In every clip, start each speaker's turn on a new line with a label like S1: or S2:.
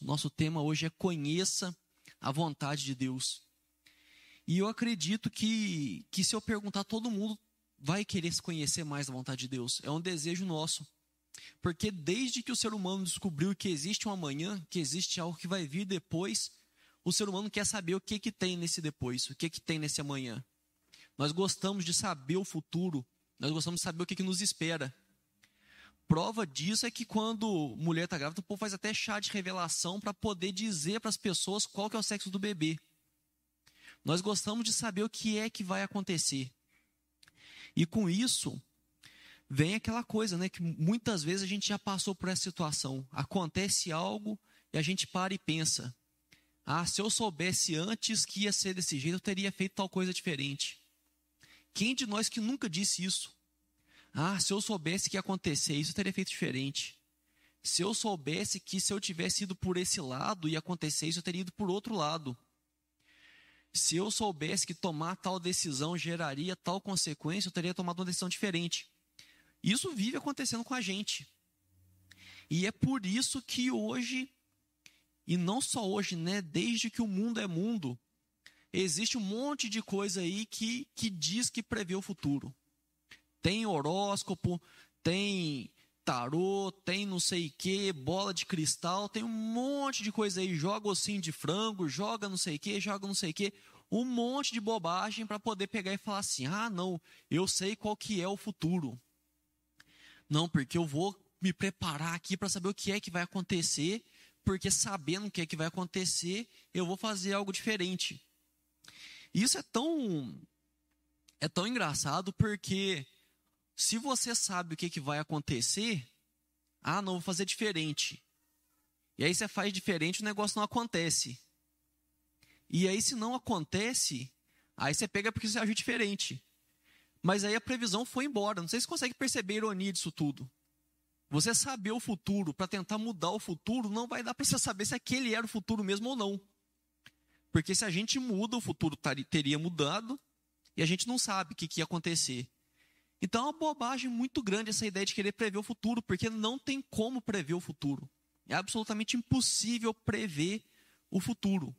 S1: Nosso tema hoje é conheça a vontade de Deus. E eu acredito que, que se eu perguntar, todo mundo vai querer se conhecer mais a vontade de Deus. É um desejo nosso. Porque desde que o ser humano descobriu que existe um amanhã, que existe algo que vai vir depois, o ser humano quer saber o que, que tem nesse depois, o que, que tem nesse amanhã. Nós gostamos de saber o futuro, nós gostamos de saber o que, que nos espera. Prova disso é que quando mulher está grávida, o povo faz até chá de revelação para poder dizer para as pessoas qual que é o sexo do bebê. Nós gostamos de saber o que é que vai acontecer. E com isso, vem aquela coisa, né, que muitas vezes a gente já passou por essa situação. Acontece algo e a gente para e pensa: "Ah, se eu soubesse antes que ia ser desse jeito, eu teria feito tal coisa diferente". Quem de nós que nunca disse isso? Ah, se eu soubesse que ia acontecer isso, eu teria feito diferente. Se eu soubesse que se eu tivesse ido por esse lado e acontecer isso, eu teria ido por outro lado. Se eu soubesse que tomar tal decisão geraria tal consequência, eu teria tomado uma decisão diferente. Isso vive acontecendo com a gente. E é por isso que hoje, e não só hoje, né, desde que o mundo é mundo, existe um monte de coisa aí que, que diz que prevê o futuro. Tem horóscopo, tem tarô, tem não sei o que, bola de cristal, tem um monte de coisa aí, joga ossinho de frango, joga não sei o que, joga não sei o que, um monte de bobagem para poder pegar e falar assim: "Ah, não, eu sei qual que é o futuro". Não, porque eu vou me preparar aqui para saber o que é que vai acontecer, porque sabendo o que é que vai acontecer, eu vou fazer algo diferente. Isso é tão é tão engraçado porque se você sabe o que, que vai acontecer, ah, não vou fazer diferente. E aí você faz diferente, o negócio não acontece. E aí se não acontece, aí você pega porque você agiu diferente. Mas aí a previsão foi embora. Não sei se você consegue perceber a ironia disso tudo. Você saber o futuro para tentar mudar o futuro, não vai dar para você saber se aquele era o futuro mesmo ou não. Porque se a gente muda, o futuro teria mudado e a gente não sabe o que, que ia acontecer. Então é uma bobagem muito grande essa ideia de querer prever o futuro, porque não tem como prever o futuro. É absolutamente impossível prever o futuro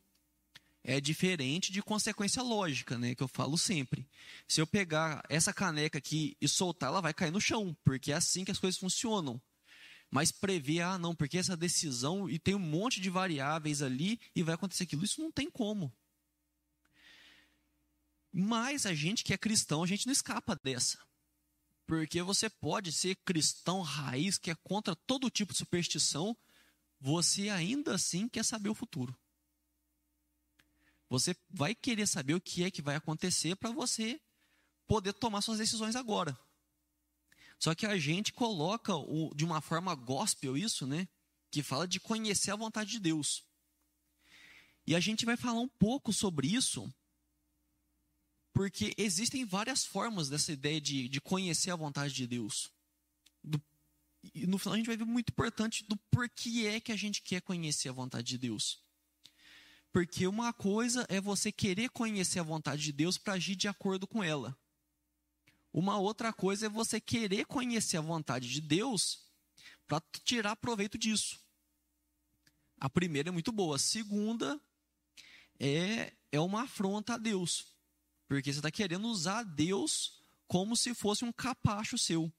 S1: é diferente de consequência lógica, né, que eu falo sempre. Se eu pegar essa caneca aqui e soltar, ela vai cair no chão, porque é assim que as coisas funcionam. Mas prever, ah, não, porque essa decisão e tem um monte de variáveis ali e vai acontecer aquilo, isso não tem como. Mas a gente que é cristão, a gente não escapa dessa. Porque você pode ser cristão raiz, que é contra todo tipo de superstição, você ainda assim quer saber o futuro. Você vai querer saber o que é que vai acontecer para você poder tomar suas decisões agora. Só que a gente coloca o, de uma forma gospel isso, né? Que fala de conhecer a vontade de Deus. E a gente vai falar um pouco sobre isso, porque existem várias formas dessa ideia de, de conhecer a vontade de Deus. Do, e no final a gente vai ver muito importante do porquê é que a gente quer conhecer a vontade de Deus. Porque uma coisa é você querer conhecer a vontade de Deus para agir de acordo com ela. Uma outra coisa é você querer conhecer a vontade de Deus para tirar proveito disso. A primeira é muito boa. A segunda é, é uma afronta a Deus. Porque você está querendo usar Deus como se fosse um capacho seu.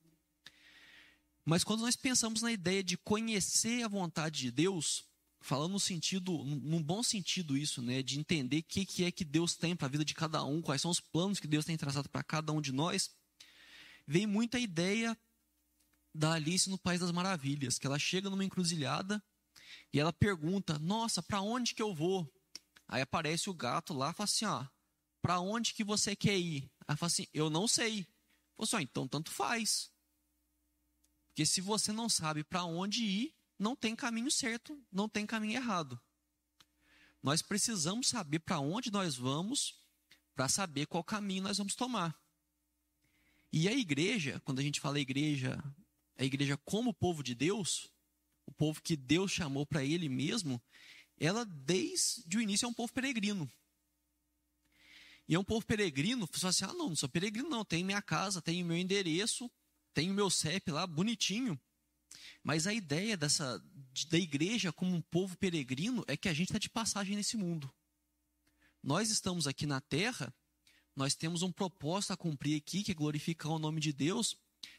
S1: Mas quando nós pensamos na ideia de conhecer a vontade de Deus, falando no sentido, num bom sentido isso, né, de entender o que, é que Deus tem para a vida de cada um, quais são os planos que Deus tem traçado para cada um de nós, vem muita ideia da Alice no País das Maravilhas, que ela chega numa encruzilhada e ela pergunta: "Nossa, para onde que eu vou?" Aí aparece o gato lá, fala assim: "Ó, para onde que você quer ir?" Ela fala assim: "Eu não sei." Falou assim: "Então tanto faz." Porque se você não sabe para onde ir, não tem caminho certo, não tem caminho errado. Nós precisamos saber para onde nós vamos para saber qual caminho nós vamos tomar. E a igreja, quando a gente fala igreja, a igreja como povo de Deus, o povo que Deus chamou para ele mesmo, ela desde o início é um povo peregrino. E é um povo peregrino, você fala assim: ah, não, não sou peregrino, não, tem minha casa, tem meu endereço, tem o meu CEP lá, bonitinho. Mas a ideia dessa da igreja como um povo peregrino é que a gente está de passagem nesse mundo. Nós estamos aqui na terra, nós temos um propósito a cumprir aqui, que é glorificar o nome de Deus,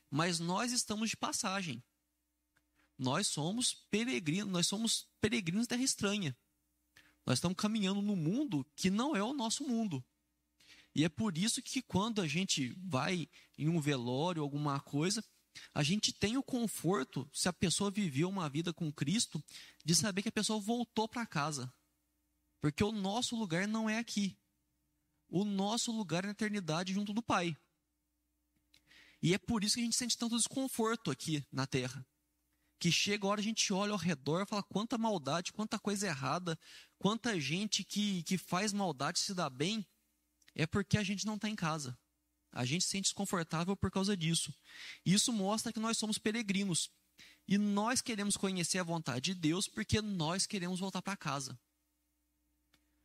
S1: mas nós estamos de passagem. Nós somos peregrinos, nós somos peregrinos terra estranha. Nós estamos caminhando no mundo que não é o nosso mundo. E é por isso que quando a gente vai em um velório, alguma coisa, a gente tem o conforto, se a pessoa viveu uma vida com Cristo, de saber que a pessoa voltou para casa. Porque o nosso lugar não é aqui. O nosso lugar é na eternidade junto do Pai. E é por isso que a gente sente tanto desconforto aqui na terra. Que chega a hora a gente olha ao redor e fala quanta maldade, quanta coisa errada, quanta gente que, que faz maldade se dá bem, é porque a gente não está em casa. A gente se sente desconfortável por causa disso. Isso mostra que nós somos peregrinos. E nós queremos conhecer a vontade de Deus porque nós queremos voltar para casa.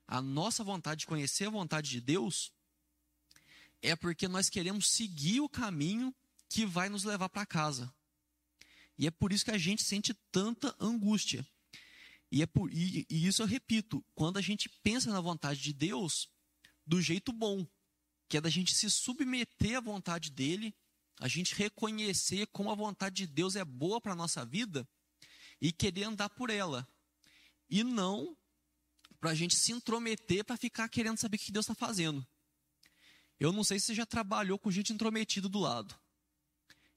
S1: A nossa vontade de conhecer a vontade de Deus é porque nós queremos seguir o caminho que vai nos levar para casa. E é por isso que a gente sente tanta angústia. E, é por, e, e isso eu repito, quando a gente pensa na vontade de Deus do jeito bom, que é da gente se submeter à vontade dele, a gente reconhecer como a vontade de Deus é boa para a nossa vida e querer andar por ela. E não para a gente se intrometer para ficar querendo saber o que Deus está fazendo. Eu não sei se você já trabalhou com gente intrometida do lado.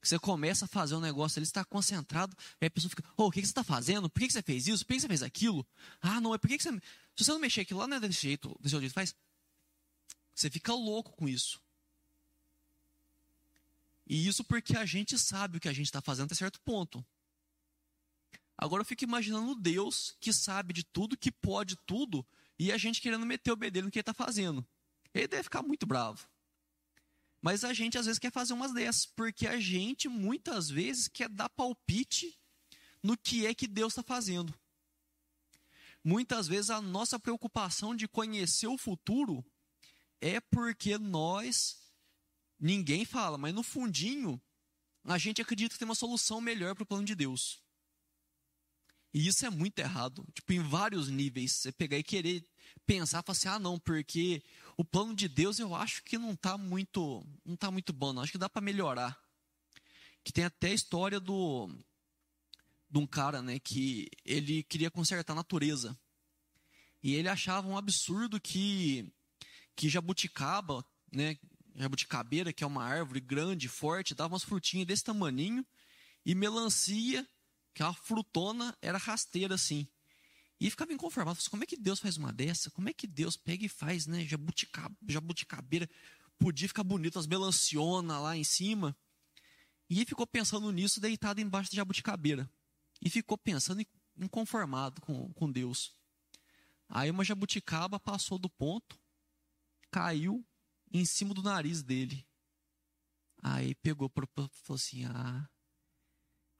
S1: Você começa a fazer um negócio, ele está concentrado, aí a pessoa fica, oh, o que, você está fazendo? Por que, você fez isso? Por que, você fez aquilo? Ah, não, é por que, você. Se você não mexer aquilo lá, não é desse jeito, desse jeito faz. Você fica louco com isso. E isso porque a gente sabe o que a gente está fazendo até certo ponto. Agora eu fico imaginando Deus que sabe de tudo, que pode tudo, e a gente querendo meter o bedelho no que ele está fazendo. Ele deve ficar muito bravo. Mas a gente às vezes quer fazer umas dessas, porque a gente muitas vezes quer dar palpite no que é que Deus está fazendo. Muitas vezes a nossa preocupação de conhecer o futuro é porque nós, ninguém fala, mas no fundinho, a gente acredita que tem uma solução melhor para o plano de Deus. E isso é muito errado. Tipo, em vários níveis. Você pegar e querer pensar, falar assim, ah, não, porque o plano de Deus eu acho que não está muito, não tá muito bom, não. Acho que dá para melhorar. Que tem até a história do de um cara, né, que ele queria consertar a natureza. E ele achava um absurdo que que jabuticaba, né, jabuticabeira, que é uma árvore grande, forte, dava umas frutinhas desse tamaninho, e melancia, que é uma frutona, era rasteira assim. E ficava inconformado. Assim, como é que Deus faz uma dessa? Como é que Deus pega e faz, né? Jabutica, jabuticabeira. Podia ficar bonito, as melanciona lá em cima. E ficou pensando nisso, deitado embaixo da jabuticabeira. E ficou pensando, inconformado com, com Deus. Aí uma jabuticaba passou do ponto, caiu em cima do nariz dele. Aí pegou, falou assim: Ah,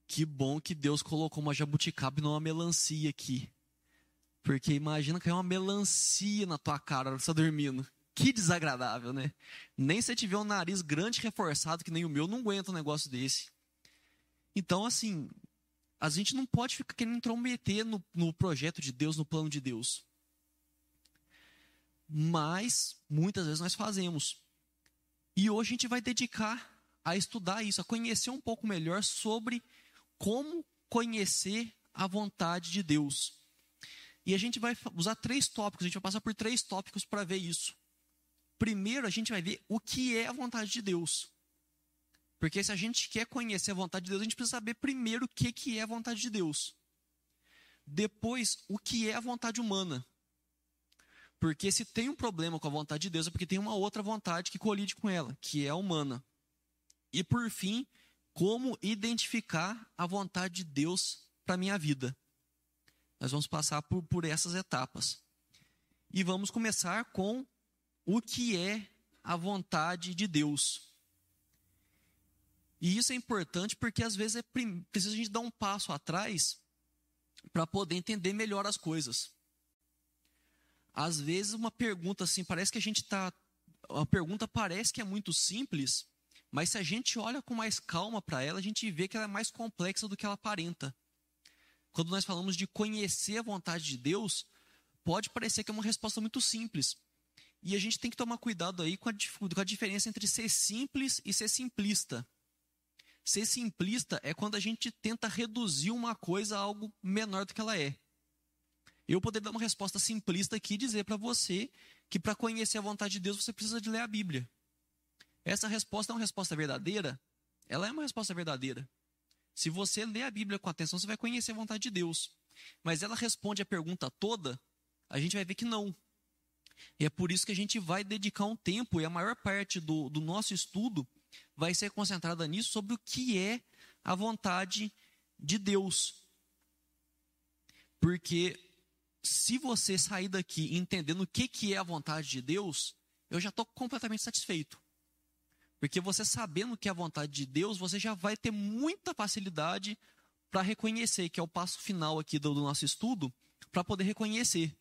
S1: que bom que Deus colocou uma jabuticaba e não uma melancia aqui. Porque imagina cair uma melancia na tua cara você está dormindo. Que desagradável, né? Nem se tiver um nariz grande reforçado, que nem o meu, não aguenta um negócio desse. Então, assim, a gente não pode ficar querendo intrometer no, no projeto de Deus, no plano de Deus. Mas, muitas vezes nós fazemos. E hoje a gente vai dedicar a estudar isso, a conhecer um pouco melhor sobre como conhecer a vontade de Deus. E a gente vai usar três tópicos, a gente vai passar por três tópicos para ver isso. Primeiro, a gente vai ver o que é a vontade de Deus. Porque se a gente quer conhecer a vontade de Deus, a gente precisa saber primeiro o que, que é a vontade de Deus. Depois, o que é a vontade humana. Porque se tem um problema com a vontade de Deus, é porque tem uma outra vontade que colide com ela, que é humana. E por fim, como identificar a vontade de Deus para minha vida. Nós vamos passar por, por essas etapas. E vamos começar com o que é a vontade de Deus. E isso é importante porque às vezes é precisa a gente dar um passo atrás para poder entender melhor as coisas. Às vezes uma pergunta assim, parece que a gente está. Uma pergunta parece que é muito simples, Mas se a gente olha com mais calma para ela, a gente vê que ela é mais complexa do que ela aparenta. Quando nós falamos de conhecer a vontade de Deus, pode parecer que é uma resposta muito simples. E a gente tem que tomar cuidado aí com a, com a diferença entre ser simples e ser simplista. Ser simplista é quando a gente tenta reduzir uma coisa a algo menor do que ela é. Eu poderia dar uma resposta simplista aqui e dizer para você que para conhecer a vontade de Deus você precisa de ler a Bíblia. Essa resposta é uma resposta verdadeira? Ela é uma resposta verdadeira. Se você ler a Bíblia com atenção, você vai conhecer a vontade de Deus. Mas ela responde a pergunta toda, a gente vai ver que não. E é por isso que a gente vai dedicar um tempo, e a maior parte do, do nosso estudo vai ser concentrada nisso, sobre o que é a vontade de Deus. Porque se você sair daqui entendendo o que, que é a vontade de Deus, eu já estou completamente satisfeito. Porque você sabendo que é a vontade de Deus, você já vai ter muita facilidade para reconhecer, que é o passo final aqui do, do nosso estudo, para poder reconhecer.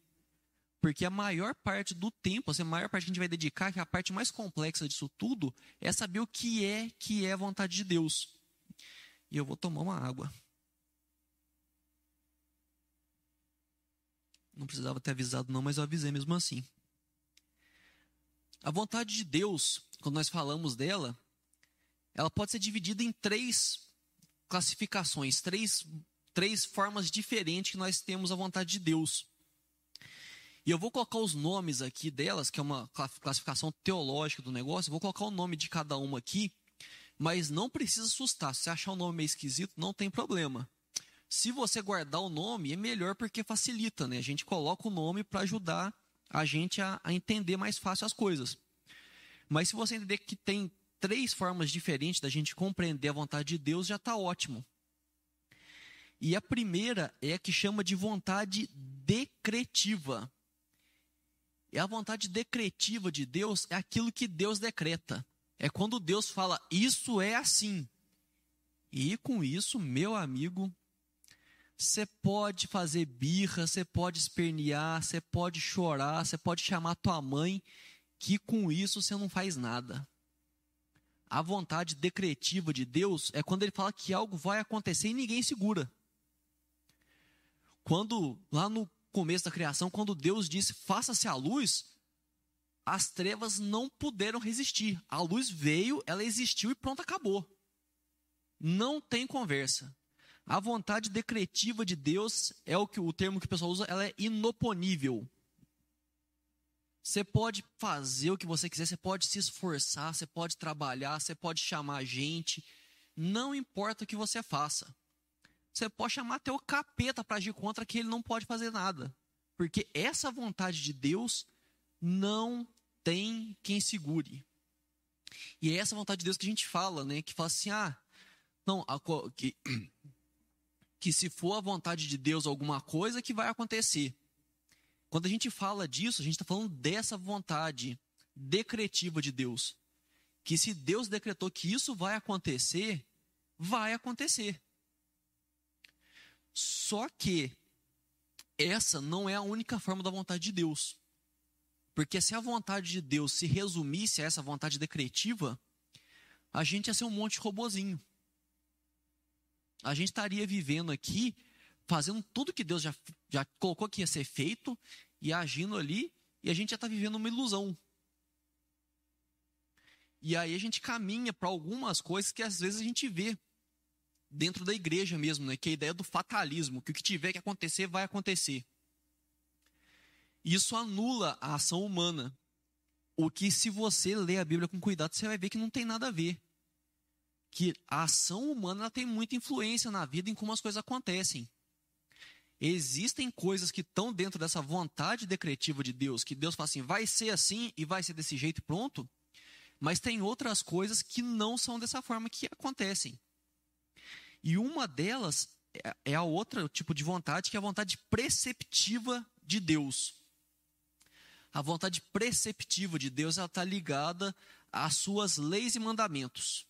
S1: Porque a maior parte do tempo, assim, a maior parte que a gente vai dedicar, que é a parte mais complexa disso tudo, é saber o que é que é a vontade de Deus. E eu vou tomar uma água. Não precisava ter avisado, não, mas eu avisei mesmo assim. A vontade de Deus, quando nós falamos dela, ela pode ser dividida em três classificações, três, três formas diferentes que nós temos a vontade de Deus. E eu vou colocar os nomes aqui delas, que é uma classificação teológica do negócio, vou colocar o nome de cada uma aqui, mas não precisa assustar. Se achar o nome meio esquisito, não tem problema. Se você guardar o nome, é melhor porque facilita, né? A gente coloca o nome para ajudar a gente a, a entender mais fácil as coisas. Mas se você entender que tem três formas diferentes da gente compreender a vontade de Deus, já está ótimo. E a primeira é a que chama de vontade decretiva. E a vontade decretiva de Deus é aquilo que Deus decreta. É quando Deus fala, isso é assim. E com isso, meu amigo, você pode fazer birra, você pode espernear, você pode chorar, você pode chamar tua mãe, que com isso você não faz nada. A vontade decretiva de Deus é quando ele fala que algo vai acontecer e ninguém segura. Quando, lá no começo da criação, quando Deus disse: faça-se a luz, as trevas não puderam resistir. A luz veio, ela existiu e pronto, acabou. Não tem conversa. A vontade decretiva de Deus é o que o termo que o pessoal usa, ela é inoponível. Você pode fazer o que você quiser, você pode se esforçar, você pode trabalhar, você pode chamar gente, não importa o que você faça. Você pode chamar até o capeta para agir contra que ele não pode fazer nada. Porque essa vontade de Deus não tem quem segure. E é essa vontade de Deus que a gente fala, né? Que fala assim, ah, não, a, que, que se for a vontade de Deus alguma coisa que vai acontecer. Quando a gente fala disso, a gente está falando dessa vontade decretiva de Deus. Que se Deus decretou que isso vai acontecer, vai acontecer. Só que essa não é a única forma da vontade de Deus. Porque se a vontade de Deus se resumisse a essa vontade decretiva, a gente ia ser um monte de robozinho a gente estaria vivendo aqui, fazendo tudo que Deus já, já colocou que ia ser feito e agindo ali, e a gente já está vivendo uma ilusão. E aí a gente caminha para algumas coisas que às vezes a gente vê dentro da igreja mesmo, né? que é a ideia do fatalismo, que o que tiver que acontecer vai acontecer. Isso anula a ação humana. O que, se você ler a Bíblia com cuidado, você vai ver que não tem nada a ver que a ação humana tem muita influência na vida em como as coisas acontecem. Existem coisas que estão dentro dessa vontade decretiva de Deus, que Deus fala assim, vai ser assim e vai ser desse jeito pronto. Mas tem outras coisas que não são dessa forma que acontecem. E uma delas é, é a outra tipo de vontade, que é a vontade preceptiva de Deus. A vontade preceptiva de Deus está ligada às suas leis e mandamentos.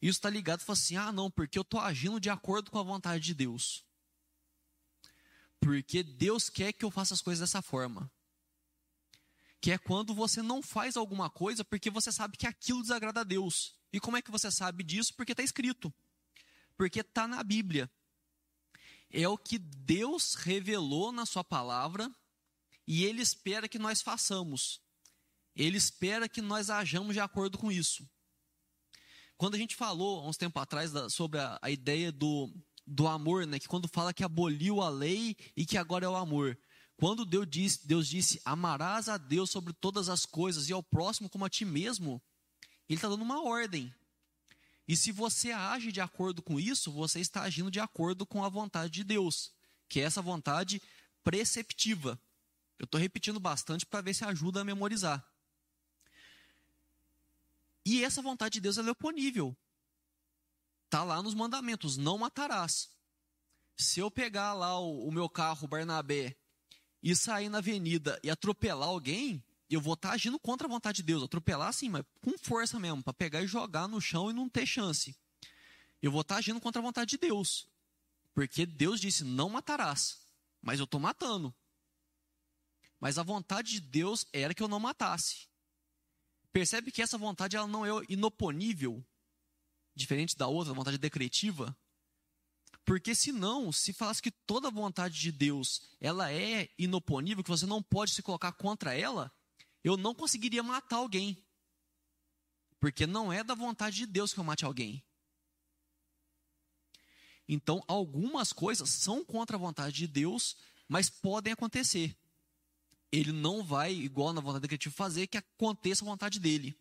S1: Isso está ligado fala assim: ah, não, porque eu estou agindo de acordo com a vontade de Deus. Porque Deus quer que eu faça as coisas dessa forma. que é quando você não faz alguma coisa porque você sabe que aquilo desagrada a Deus. E como é que você sabe disso? Porque está escrito. Porque está na Bíblia. É o que Deus revelou na Sua palavra e Ele espera que nós façamos. Ele espera que nós hajamos de acordo com isso. Quando a gente falou, há uns tempos atrás, sobre a, a ideia do, do amor, né, que quando fala que aboliu a lei e que agora é o amor. Quando Deus disse, Deus disse, amarás a Deus sobre todas as coisas e ao próximo como a ti mesmo, Ele está dando uma ordem. E se você age de acordo com isso, você está agindo de acordo com a vontade de Deus, que é essa vontade preceptiva. Eu estou repetindo bastante para ver se ajuda a memorizar. E essa vontade de Deus é oponível. Está lá nos mandamentos: não matarás. Se eu pegar lá o, o meu carro, Barnabé, e sair na avenida e atropelar alguém, eu vou estar tá agindo contra a vontade de Deus. Atropelar assim, mas com força mesmo, para pegar e jogar no chão e não ter chance. Eu vou estar tá agindo contra a vontade de Deus. Porque Deus disse: não matarás. Mas eu estou matando. Mas a vontade de Deus era que eu não matasse. Percebe que essa vontade ela não é inoponível, diferente da outra, vontade decretiva? Porque senão, se falasse que toda vontade de Deus ela é inoponível, que você não pode se colocar contra ela, eu não conseguiria matar alguém. Porque não é da vontade de Deus que eu mate alguém. Então, algumas coisas são contra a vontade de Deus, mas podem acontecer. Ele não vai, igual na vontade decretiva, fazer que aconteça a vontade dele.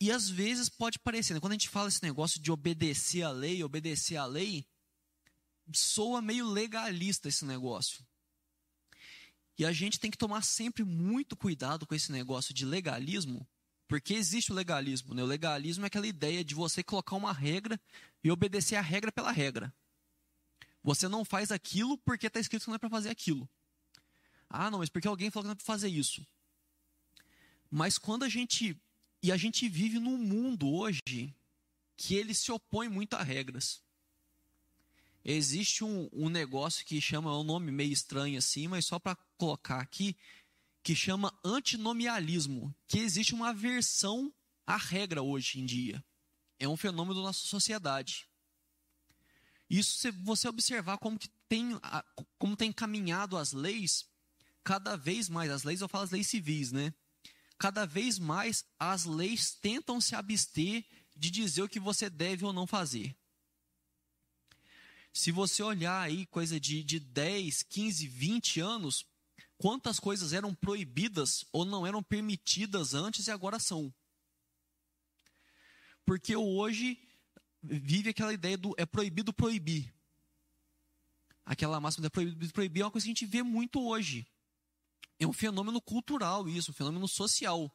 S1: E às vezes pode parecer, né? quando a gente fala esse negócio de obedecer a lei, obedecer a lei, soa meio legalista esse negócio. E a gente tem que tomar sempre muito cuidado com esse negócio de legalismo, porque existe o legalismo. Né? O legalismo é aquela ideia de você colocar uma regra e obedecer a regra pela regra. Você não faz aquilo porque está escrito que não é para fazer aquilo. Ah, não, mas porque alguém falou que não é para fazer isso. Mas quando a gente e a gente vive num mundo hoje que ele se opõe muito a regras. Existe um, um negócio que chama, é um nome meio estranho assim, mas só para colocar aqui, que chama antinomialismo, que existe uma versão à regra hoje em dia. É um fenômeno da nossa sociedade. Isso, se você observar como que tem, como tem caminhado as leis, cada vez mais, as leis, eu falo as leis civis, né? cada vez mais as leis tentam se abster de dizer o que você deve ou não fazer. Se você olhar aí coisa de, de 10, 15, 20 anos, quantas coisas eram proibidas ou não eram permitidas antes e agora são. Porque hoje vive aquela ideia do é proibido proibir. Aquela máxima de é proibido proibir é uma coisa que a gente vê muito hoje. É um fenômeno cultural isso, um fenômeno social.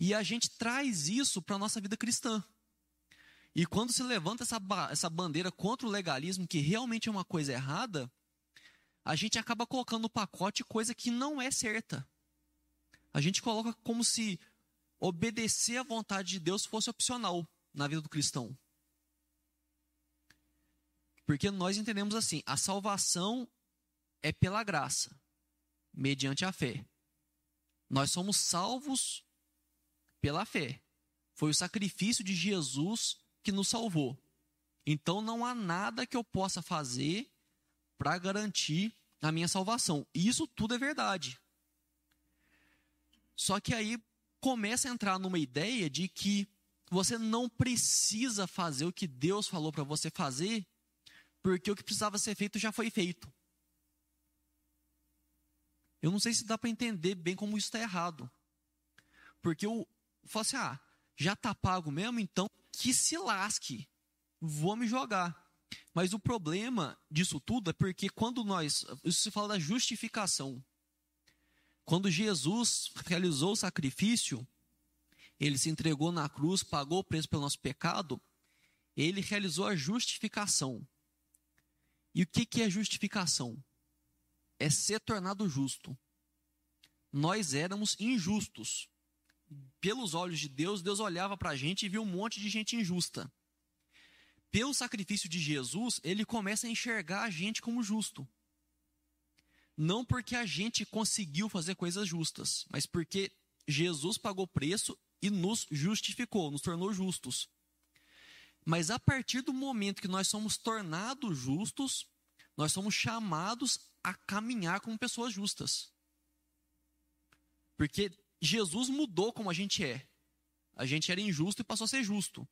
S1: E a gente traz isso para a nossa vida cristã. E quando se levanta essa, essa bandeira contra o legalismo, que realmente é uma coisa errada, a gente acaba colocando no pacote coisa que não é certa. A gente coloca como se obedecer à vontade de Deus fosse opcional na vida do cristão. Porque nós entendemos assim: a salvação é pela graça mediante a fé. Nós somos salvos pela fé. Foi o sacrifício de Jesus que nos salvou. Então não há nada que eu possa fazer para garantir a minha salvação. Isso tudo é verdade. Só que aí começa a entrar numa ideia de que você não precisa fazer o que Deus falou para você fazer, porque o que precisava ser feito já foi feito. Eu não sei se dá para entender bem como isso está errado. Porque eu falo assim: ah, já está pago mesmo, então que se lasque, vou me jogar. Mas o problema disso tudo é porque quando nós. Isso se fala da justificação. Quando Jesus realizou o sacrifício, ele se entregou na cruz, pagou o preço pelo nosso pecado, ele realizou a justificação. E o que, que é justificação? é ser tornado justo. Nós éramos injustos. Pelos olhos de Deus, Deus olhava para a gente e viu um monte de gente injusta. Pelo sacrifício de Jesus, ele começa a enxergar a gente como justo. não porque a gente conseguiu fazer coisas justas, mas porque Jesus pagou preço e nos justificou, nos tornou justos. Mas a partir do momento que nós somos tornados justos, nós somos chamados a caminhar como pessoas justas. Porque Jesus mudou como a gente é. A gente era injusto e passou a ser justo.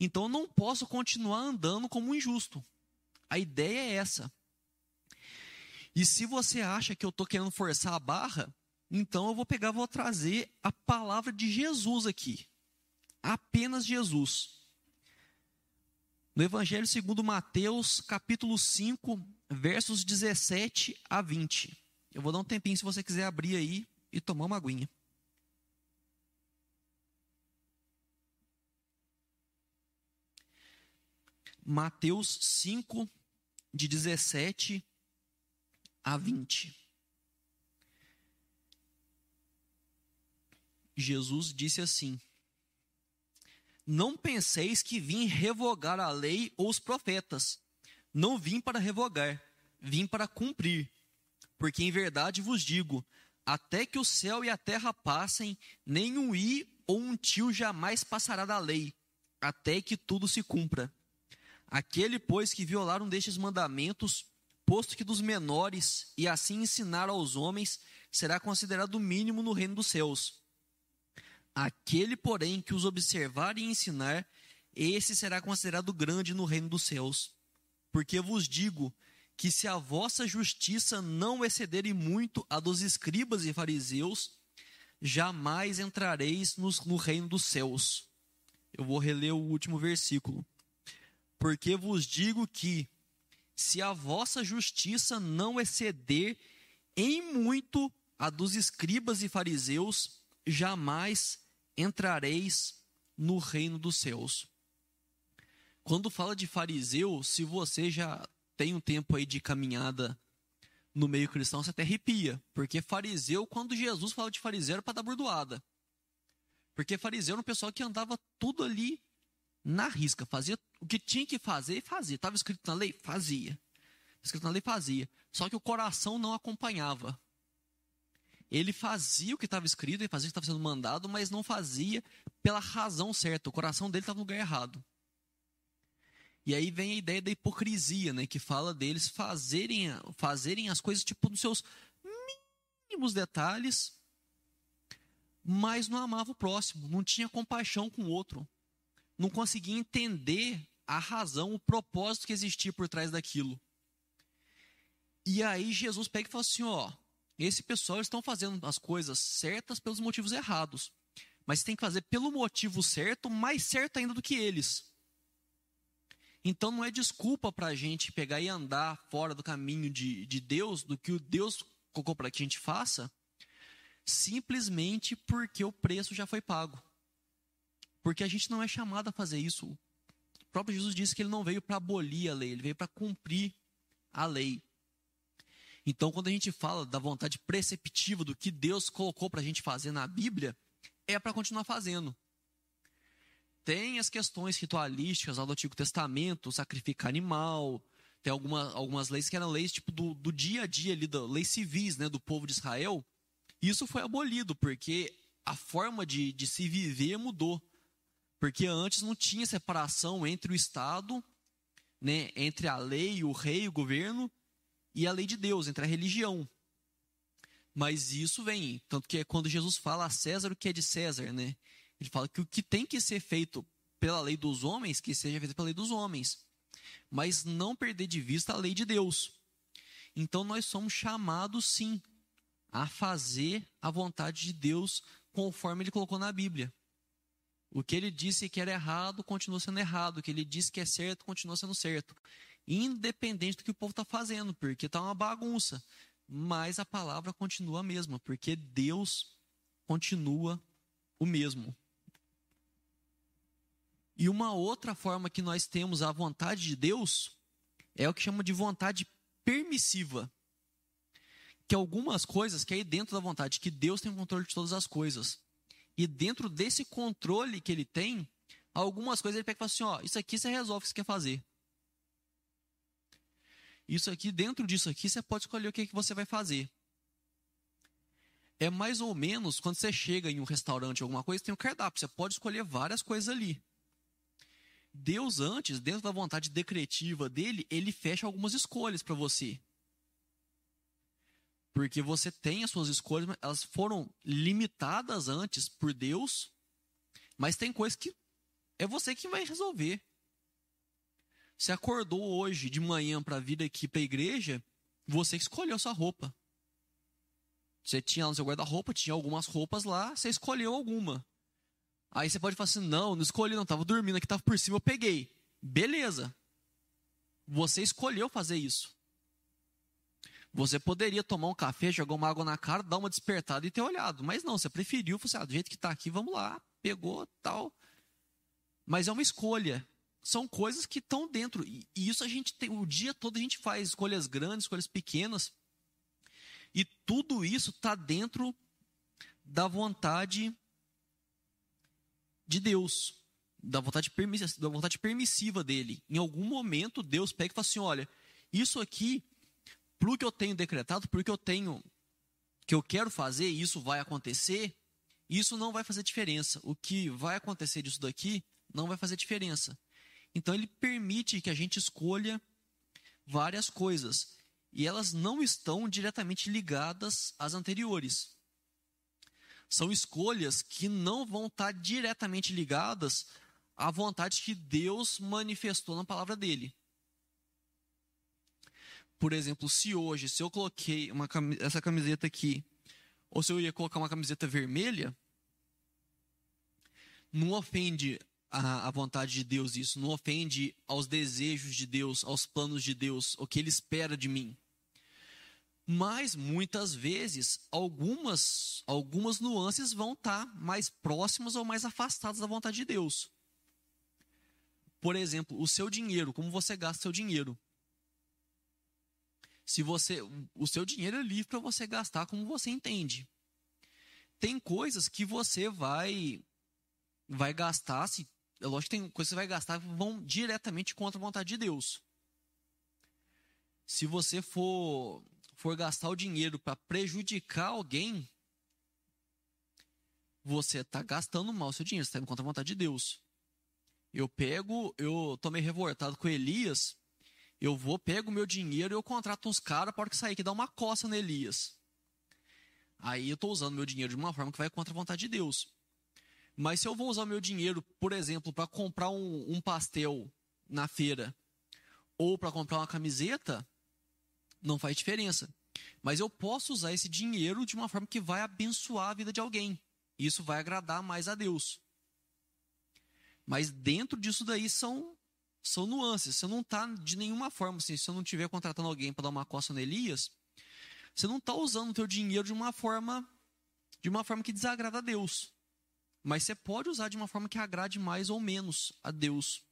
S1: Então eu não posso continuar andando como injusto. A ideia é essa. E se você acha que eu estou querendo forçar a barra, então eu vou pegar, vou trazer a palavra de Jesus aqui. Apenas Jesus. No Evangelho segundo Mateus, capítulo 5, versos 17 a 20. Eu vou dar um tempinho se você quiser abrir aí e tomar uma aguinha. Mateus 5, de 17 a 20. Jesus disse assim: Não penseis que vim revogar a lei ou os profetas. Não vim para revogar, vim para cumprir. Porque em verdade vos digo: até que o céu e a terra passem, nem um i ou um tio jamais passará da lei, até que tudo se cumpra. Aquele, pois, que violar um destes mandamentos, posto que dos menores, e assim ensinar aos homens, será considerado mínimo no reino dos céus. Aquele, porém, que os observar e ensinar, esse será considerado grande no reino dos céus. Porque vos digo que se a vossa justiça não excederem muito a dos escribas e fariseus, jamais entrareis no, no reino dos céus. Eu vou reler o último versículo. Porque vos digo que, se a vossa justiça não exceder em muito a dos escribas e fariseus, jamais entrareis no reino dos céus. Quando fala de fariseu, se você já tem um tempo aí de caminhada no meio cristão, você até arrepia. Porque fariseu, quando Jesus fala de fariseu, era para dar bordoada. Porque fariseu era um pessoal que andava tudo ali na risca, fazia o que tinha que fazer, fazia. Estava escrito na lei? Fazia. Escrito na lei, fazia. Só que o coração não acompanhava. Ele fazia o que estava escrito, ele fazia o que estava sendo mandado, mas não fazia pela razão certa. O coração dele estava no lugar errado. E aí vem a ideia da hipocrisia, né, que fala deles fazerem, fazerem as coisas tipo nos seus mínimos detalhes, mas não amava o próximo, não tinha compaixão com o outro não conseguia entender a razão, o propósito que existia por trás daquilo. E aí Jesus pega e fala assim: ó, esse pessoal estão fazendo as coisas certas pelos motivos errados. Mas tem que fazer pelo motivo certo, mais certo ainda do que eles. Então não é desculpa para a gente pegar e andar fora do caminho de, de Deus, do que o Deus colocou para que a gente faça, simplesmente porque o preço já foi pago. Porque a gente não é chamado a fazer isso. O próprio Jesus disse que ele não veio para abolir a lei, ele veio para cumprir a lei. Então, quando a gente fala da vontade preceptiva do que Deus colocou para a gente fazer na Bíblia, é para continuar fazendo. Tem as questões ritualísticas lá do Antigo Testamento, sacrificar animal, tem alguma, algumas leis que eram leis tipo do, do dia a dia ali, da, leis civis né, do povo de Israel. Isso foi abolido, porque a forma de, de se viver mudou. Porque antes não tinha separação entre o Estado, né, entre a lei, o rei, o governo, e a lei de Deus, entre a religião. Mas isso vem, tanto que é quando Jesus fala a César o que é de César, né? Ele fala que o que tem que ser feito pela lei dos homens, que seja feito pela lei dos homens. Mas não perder de vista a lei de Deus. Então nós somos chamados sim a fazer a vontade de Deus conforme ele colocou na Bíblia. O que ele disse que era errado continua sendo errado. O que ele disse que é certo continua sendo certo. Independente do que o povo está fazendo, porque está uma bagunça. Mas a palavra continua a mesma, porque Deus continua o mesmo. E uma outra forma que nós temos a vontade de Deus é o que chama de vontade permissiva. Que algumas coisas que é aí dentro da vontade, que Deus tem controle de todas as coisas. E dentro desse controle que ele tem, algumas coisas ele pega e fala assim: ó, isso aqui você resolve o que você quer fazer. Isso aqui, dentro disso aqui, você pode escolher o que, que você vai fazer. É mais ou menos quando você chega em um restaurante, alguma coisa, tem um cardápio. Você pode escolher várias coisas ali. Deus, antes, dentro da vontade decretiva dele, ele fecha algumas escolhas para você. Porque você tem as suas escolhas, elas foram limitadas antes por Deus, mas tem coisas que é você que vai resolver. Você acordou hoje de manhã para vir aqui para a igreja, você escolheu sua roupa. Você tinha no seu guarda-roupa, tinha algumas roupas lá, você escolheu alguma. Aí você pode falar assim: não, não escolhi, não, estava dormindo aqui, estava por cima, eu peguei. Beleza. Você escolheu fazer isso. Você poderia tomar um café, jogar uma água na cara, dar uma despertada e ter olhado. Mas não, você preferiu, você, assim, ah, do jeito que está aqui, vamos lá. Pegou, tal. Mas é uma escolha. São coisas que estão dentro. E isso a gente tem, o dia todo a gente faz escolhas grandes, escolhas pequenas. E tudo isso está dentro da vontade de Deus, da vontade, permissiva, da vontade permissiva dele. Em algum momento, Deus pega e fala assim: olha, isso aqui, pro que eu tenho decretado, pro que eu tenho, que eu quero fazer, e isso vai acontecer, isso não vai fazer diferença. O que vai acontecer disso daqui não vai fazer diferença. Então, ele permite que a gente escolha várias coisas. E elas não estão diretamente ligadas às anteriores são escolhas que não vão estar diretamente ligadas à vontade que Deus manifestou na palavra dele. Por exemplo, se hoje, se eu coloquei uma, essa camiseta aqui, ou se eu ia colocar uma camiseta vermelha, não ofende a, vontade de Deus isso, não ofende aos desejos de Deus, aos planos de Deus, o que Ele espera de mim. Mas muitas vezes algumas algumas nuances vão estar mais próximas ou mais afastadas da vontade de Deus. Por exemplo, o seu dinheiro, como você gasta seu dinheiro. Se você, o seu dinheiro é livre para você gastar como você entende. Tem coisas que você vai vai gastar, se, é lógico que tem coisas que você vai gastar que vão diretamente contra a vontade de Deus. Se você for for gastar o dinheiro para prejudicar alguém, você está gastando mal o seu dinheiro, você está indo contra a vontade de Deus. Eu pego, eu tô meio revoltado com Elias, eu vou, pego o meu dinheiro e eu contrato uns caras para que sair que dá uma coça no Elias. Aí eu estou usando meu dinheiro de uma forma que vai contra a vontade de Deus. Mas se eu vou usar meu dinheiro, por exemplo, para comprar um, um pastel na feira, ou para comprar uma camiseta, não faz diferença. Mas eu posso usar esse dinheiro de uma forma que vai abençoar a vida de alguém. Isso vai agradar mais a Deus. Mas dentro disso daí são, são nuances. Você não está de nenhuma forma, assim, se eu não estiver contratando alguém para dar uma costa no Elias, você não está usando o teu dinheiro de uma forma de uma forma que desagrada a Deus. Mas você pode usar de uma forma que agrade mais ou menos a Deus.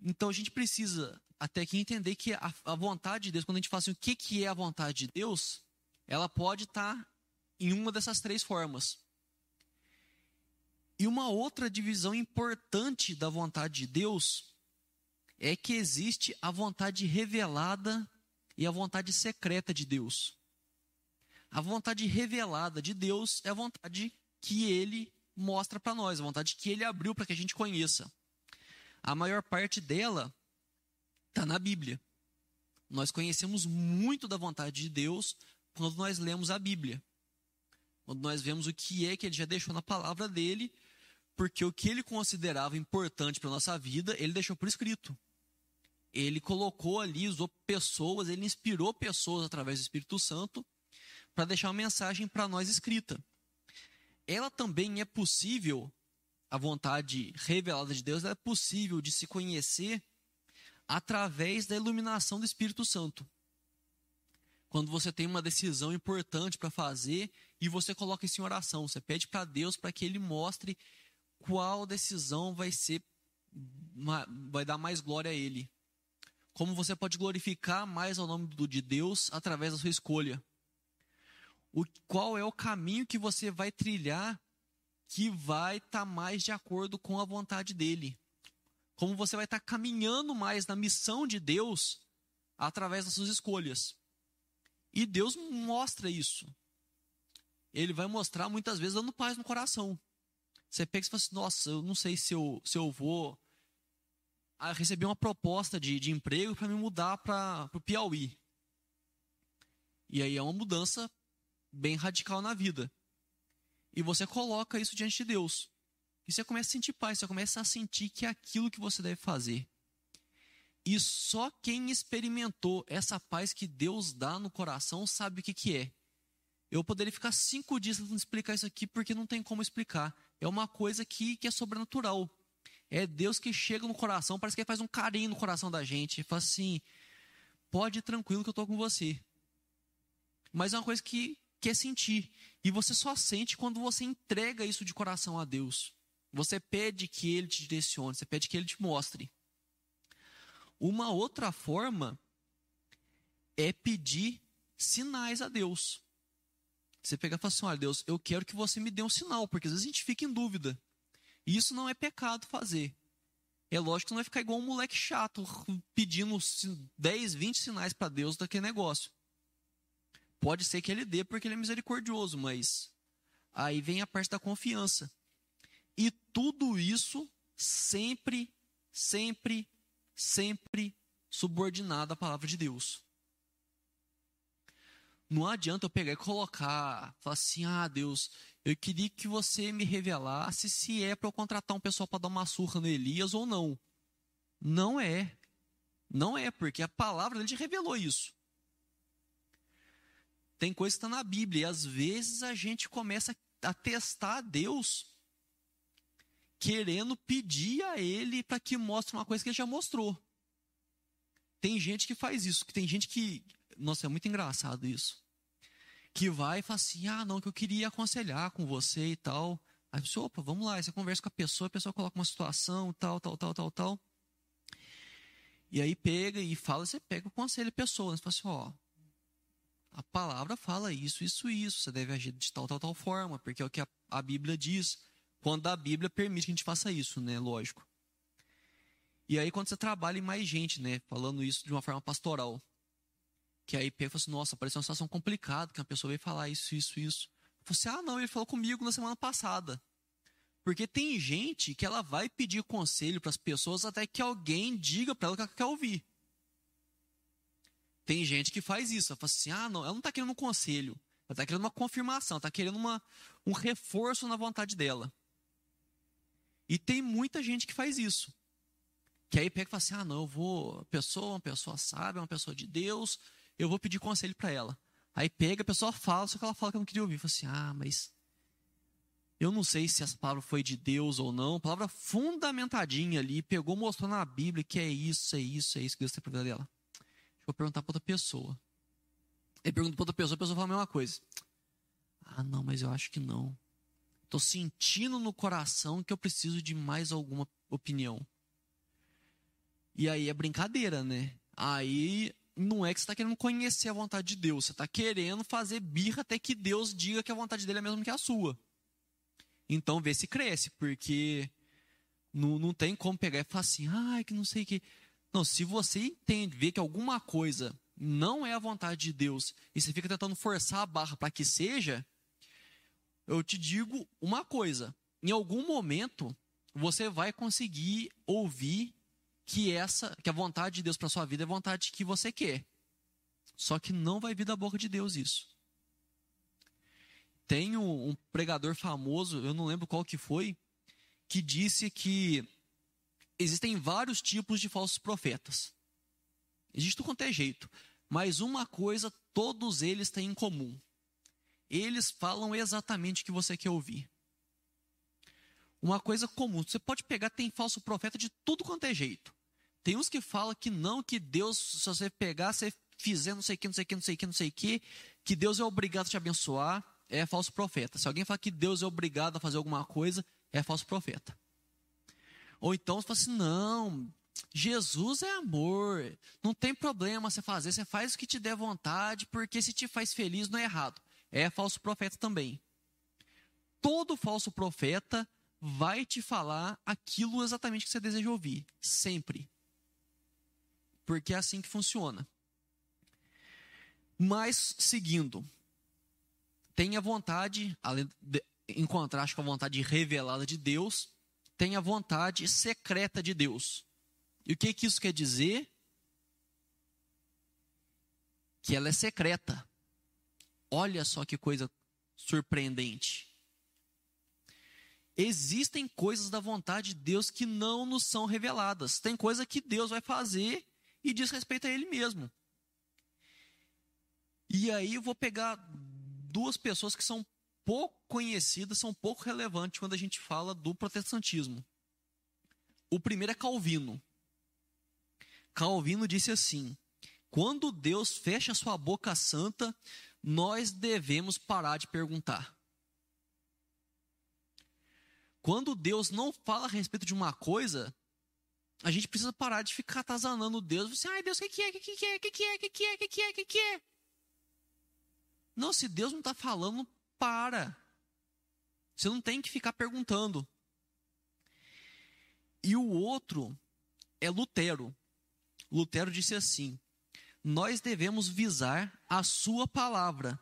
S1: Então a gente precisa até aqui entender que a, a, vontade de Deus, quando a gente fala assim, o que, que é a vontade de Deus, ela pode estar tá em uma dessas três formas. E uma outra divisão importante da vontade de Deus é que existe a vontade revelada e a vontade secreta de Deus. A vontade revelada de Deus é a vontade que ele mostra para nós, a vontade que ele abriu para que a gente conheça. A maior parte dela Está na Bíblia. Nós conhecemos muito da vontade de Deus quando nós lemos a Bíblia. Quando nós vemos o que é que ele já deixou na palavra dele, porque o que ele considerava importante para a nossa vida, ele deixou por escrito. Ele colocou ali, usou pessoas, ele inspirou pessoas através do Espírito Santo para deixar uma mensagem para nós escrita. Ela também é possível, a vontade revelada de Deus, é possível de se conhecer através da iluminação do Espírito Santo. Quando você tem uma decisão importante para fazer e você coloca isso em oração, você pede para Deus para que Ele mostre qual decisão vai ser, vai dar mais glória a Ele. Como você pode glorificar mais ao nome de Deus através da sua escolha. O, qual é o caminho que você vai trilhar que vai estar tá mais de acordo com a vontade dele como você vai estar caminhando mais na missão de Deus através das suas escolhas. E Deus mostra isso. Ele vai mostrar muitas vezes dando paz no coração. Você pega e fala assim: nossa, eu não sei se eu, se eu vou receber uma proposta de, de emprego para me mudar para o Piauí. E aí é uma mudança bem radical na vida. E você coloca isso diante de Deus. E você começa a sentir paz, você começa a sentir que é aquilo que você deve fazer. E só quem experimentou essa paz que Deus dá no coração sabe o que, que é. Eu poderia ficar cinco dias tentando explicar isso aqui porque não tem como explicar. É uma coisa que, que é sobrenatural. É Deus que chega no coração, parece que ele faz um carinho no coração da gente. Ele fala assim: pode ir tranquilo que eu estou com você. Mas é uma coisa que quer sentir. E você só sente quando você entrega isso de coração a Deus. Você pede que Ele te direcione, você pede que Ele te mostre. Uma outra forma é pedir sinais a Deus. Você pega e fala assim: olha, Deus, eu quero que você me dê um sinal, porque às vezes a gente fica em dúvida. E isso não é pecado fazer. É lógico que não vai ficar igual um moleque chato pedindo 10, 20 sinais para Deus daquele negócio. Pode ser que ele dê porque ele é misericordioso, mas aí vem a parte da confiança. E tudo isso sempre, sempre, sempre subordinado à palavra de Deus. Não adianta eu pegar e colocar, falar assim: ah, Deus, eu queria que você me revelasse se é para eu contratar um pessoal para dar uma surra no Elias ou não. Não é. Não é, porque a palavra dele revelou isso. Tem coisa que está na Bíblia, e às vezes a gente começa a testar a Deus, querendo pedir a Ele para que mostre uma coisa que Ele já mostrou. Tem gente que faz isso, que tem gente que. Nossa, é muito engraçado isso que vai e fala assim: ah, não, que eu queria aconselhar com você e tal. Aí você, opa, vamos lá. Aí você conversa com a pessoa, a pessoa coloca uma situação, tal, tal, tal, tal, tal. E aí pega e fala, você pega o conselho a pessoa. Você fala assim: ó, a palavra fala isso, isso, isso. Você deve agir de tal, tal, tal forma, porque é o que a, a Bíblia diz. Quando a Bíblia permite que a gente faça isso, né? Lógico. E aí, quando você trabalha em mais gente, né? Falando isso de uma forma pastoral. Que aí fala assim, nossa, parece uma situação complicada, que uma pessoa veio falar isso, isso, isso. Falei assim, ah, não, ele falou comigo na semana passada. Porque tem gente que ela vai pedir conselho para as pessoas até que alguém diga para ela que ela quer ouvir. Tem gente que faz isso. Ela fala assim: ah, não, ela não está querendo um conselho. Ela está querendo uma confirmação, está querendo uma, um reforço na vontade dela. E tem muita gente que faz isso. Que aí pega e fala assim: ah, não, eu vou. Pessoa, uma pessoa sabe, uma pessoa de Deus, eu vou pedir conselho para ela. Aí pega, a pessoa fala, só que ela fala que eu não queria ouvir. Fala assim, ah, mas eu não sei se essa palavra foi de Deus ou não. Palavra fundamentadinha ali, pegou, mostrou na Bíblia que é isso, é isso, é isso que Deus tem para vida dela. Eu perguntar para outra pessoa. Aí pergunta para outra pessoa, a pessoa fala a mesma coisa. Ah, não, mas eu acho que não. Estou sentindo no coração que eu preciso de mais alguma opinião. E aí é brincadeira, né? Aí não é que você está querendo conhecer a vontade de Deus, você está querendo fazer birra até que Deus diga que a vontade dele é a mesma que a sua. Então vê se cresce, porque não, não tem como pegar e falar assim, ai, que não sei o que. Não, se você entende, vê que alguma coisa não é a vontade de Deus e você fica tentando forçar a barra para que seja, eu te digo uma coisa: em algum momento você vai conseguir ouvir que essa, que a vontade de Deus para sua vida é a vontade que você quer. Só que não vai vir da boca de Deus isso. Tem um, um pregador famoso, eu não lembro qual que foi, que disse que existem vários tipos de falsos profetas. Existe tudo quanto é jeito. Mas uma coisa todos eles têm em comum. Eles falam exatamente o que você quer ouvir. Uma coisa comum, você pode pegar, tem falso profeta de tudo quanto é jeito. Tem uns que falam que não, que Deus, se você pegar, você fizer não sei o que, não sei o que, não sei o que, não sei o que, que Deus é obrigado a te abençoar, é falso profeta. Se alguém fala que Deus é obrigado a fazer alguma coisa, é falso profeta. Ou então você fala assim, não, Jesus é amor, não tem problema você fazer, você faz o que te der vontade, porque se te faz feliz não é errado. É falso profeta também. Todo falso profeta vai te falar aquilo exatamente que você deseja ouvir, sempre. Porque é assim que funciona. Mas, seguindo, tenha vontade, além de, em contraste com a vontade revelada de Deus, tenha vontade secreta de Deus. E o que, que isso quer dizer? Que ela é secreta. Olha só que coisa surpreendente. Existem coisas da vontade de Deus que não nos são reveladas. Tem coisa que Deus vai fazer e diz respeito a Ele mesmo. E aí eu vou pegar duas pessoas que são pouco conhecidas, são pouco relevantes quando a gente fala do protestantismo. O primeiro é Calvino. Calvino disse assim: quando Deus fecha sua boca santa, nós devemos parar de perguntar. Quando Deus não fala a respeito de uma coisa, a gente precisa parar de ficar atazanando Deus. Você, ai Deus, o que, que é? O que, é? O que, é? O que, é? O que, é? O que, que é? Não, se Deus não está falando, para. Você não tem que ficar perguntando. E o outro é Lutero. Lutero disse assim: Nós devemos visar a Sua palavra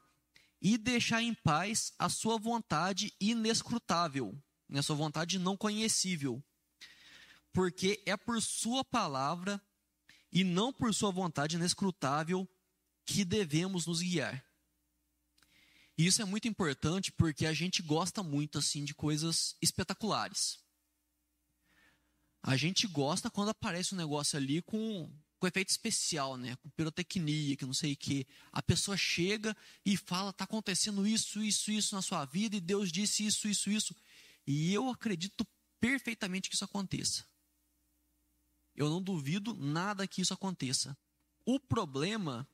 S1: e deixar em paz a Sua vontade inescrutável, a Sua vontade não conhecível. Porque é por Sua palavra e não por Sua vontade inescrutável que devemos nos guiar. E isso é muito importante porque a gente gosta muito assim de coisas espetaculares. A gente gosta quando aparece um negócio ali com, com efeito especial, né? Com pirotecnia, que não sei o quê. A pessoa chega e fala, está acontecendo isso, isso, isso na sua vida, e Deus disse isso, isso, isso. E eu acredito perfeitamente que isso aconteça. Eu não duvido nada que isso aconteça. O problema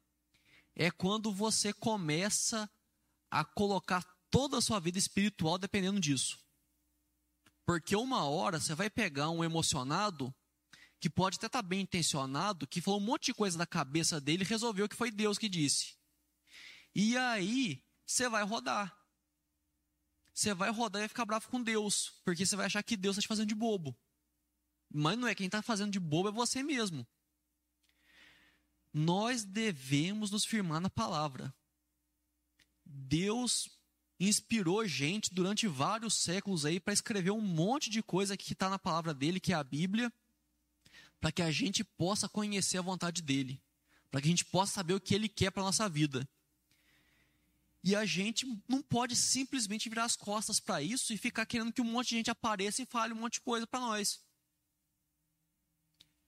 S1: é quando você começa a colocar toda a sua vida espiritual dependendo disso. Porque uma hora você vai pegar um emocionado que pode até estar tá bem intencionado, que falou um monte de coisa da cabeça dele e resolveu que foi Deus que disse. E aí você vai rodar. Você vai rodar e vai ficar bravo com Deus, porque você vai achar que Deus está te fazendo de bobo. Mas não é quem está fazendo de bobo é você mesmo. Nós devemos nos firmar na palavra. Deus inspirou gente durante vários séculos aí para escrever um monte de coisa que está na palavra dele, que é a Bíblia, para que a gente possa conhecer a vontade dele, para que a gente possa saber o que ele quer para nossa vida. E a gente não pode simplesmente virar as costas para isso e ficar querendo que um monte de gente apareça e fale um monte de coisa para nós.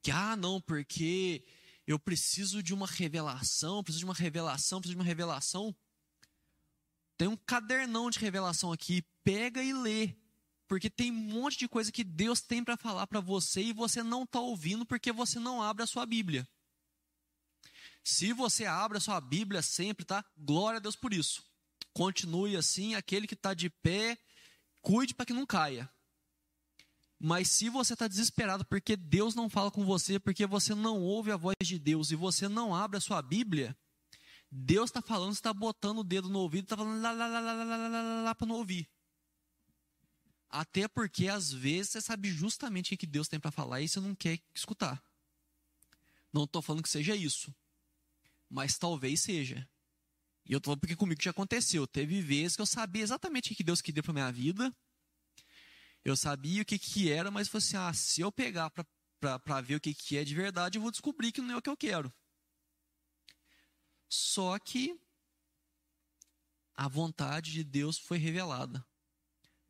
S1: Que, ah, não, porque eu preciso de uma revelação, preciso de uma revelação, preciso de uma revelação. Tem um cadernão de revelação aqui, pega e lê. Porque tem um monte de coisa que Deus tem para falar para você e você não está ouvindo porque você não abre a sua Bíblia. Se você abre a sua Bíblia sempre, tá? Glória a Deus por isso. Continue assim, aquele que está de pé, cuide para que não caia. Mas se você está desesperado porque Deus não fala com você, porque você não ouve a voz de Deus e você não abre a sua Bíblia, Deus está falando, você está botando o dedo no ouvido, está falando lá, lá, lá, lá, lá, lá, lá, lá para não ouvir. Até porque às vezes você sabe justamente o que Deus tem para falar e você não quer escutar. Não estou falando que seja isso, mas talvez seja. E eu estou falando porque comigo já aconteceu. Teve vezes que eu sabia exatamente o que Deus queria para minha vida. Eu sabia o que, que era, mas falei assim: ah, se eu pegar para ver o que, que é de verdade, eu vou descobrir que não é o que eu quero. Só que a vontade de Deus foi revelada.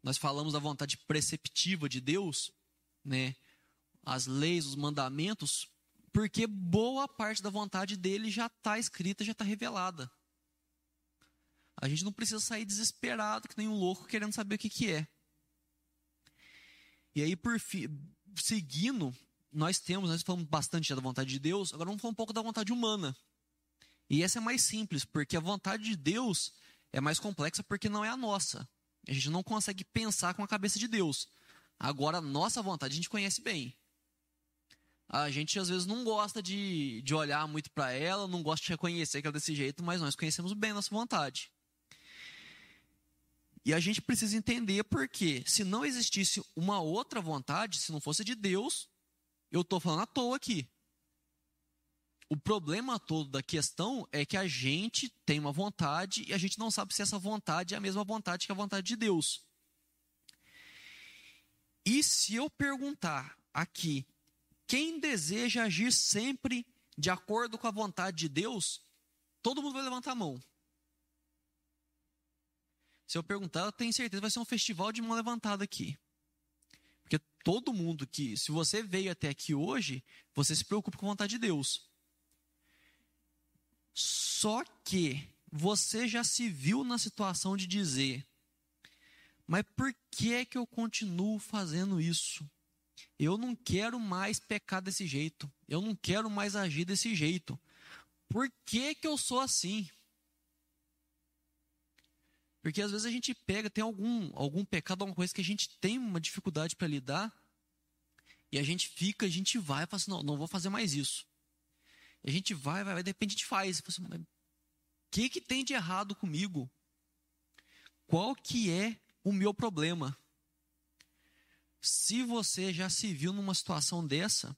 S1: Nós falamos da vontade preceptiva de Deus, né? As leis, os mandamentos, porque boa parte da vontade dele já está escrita, já está revelada. A gente não precisa sair desesperado, que nem um louco, querendo saber o que, que é. E aí, por fi, seguindo, nós temos, nós falamos bastante da vontade de Deus, agora vamos falar um pouco da vontade humana. E essa é mais simples, porque a vontade de Deus é mais complexa porque não é a nossa. A gente não consegue pensar com a cabeça de Deus. Agora, a nossa vontade a gente conhece bem. A gente às vezes não gosta de, de olhar muito para ela, não gosta de reconhecer que ela é desse jeito, mas nós conhecemos bem a nossa vontade. E a gente precisa entender porque, se não existisse uma outra vontade, se não fosse de Deus, eu estou falando à toa aqui. O problema todo da questão é que a gente tem uma vontade e a gente não sabe se essa vontade é a mesma vontade que a vontade de Deus. E se eu perguntar aqui, quem deseja agir sempre de acordo com a vontade de Deus, todo mundo vai levantar a mão. Se eu perguntar, eu tenho certeza que vai ser um festival de mão levantada aqui. Porque todo mundo que, se você veio até aqui hoje, você se preocupa com a vontade de Deus. Só que você já se viu na situação de dizer: mas por que é que eu continuo fazendo isso? Eu não quero mais pecar desse jeito. Eu não quero mais agir desse jeito. Por que, que eu sou assim? Porque às vezes a gente pega, tem algum, algum pecado, alguma coisa que a gente tem uma dificuldade para lidar, e a gente fica, a gente vai e fala assim: não, não vou fazer mais isso. A gente vai, vai, vai, de repente a gente faz. Assim, o que, que tem de errado comigo? Qual que é o meu problema? Se você já se viu numa situação dessa,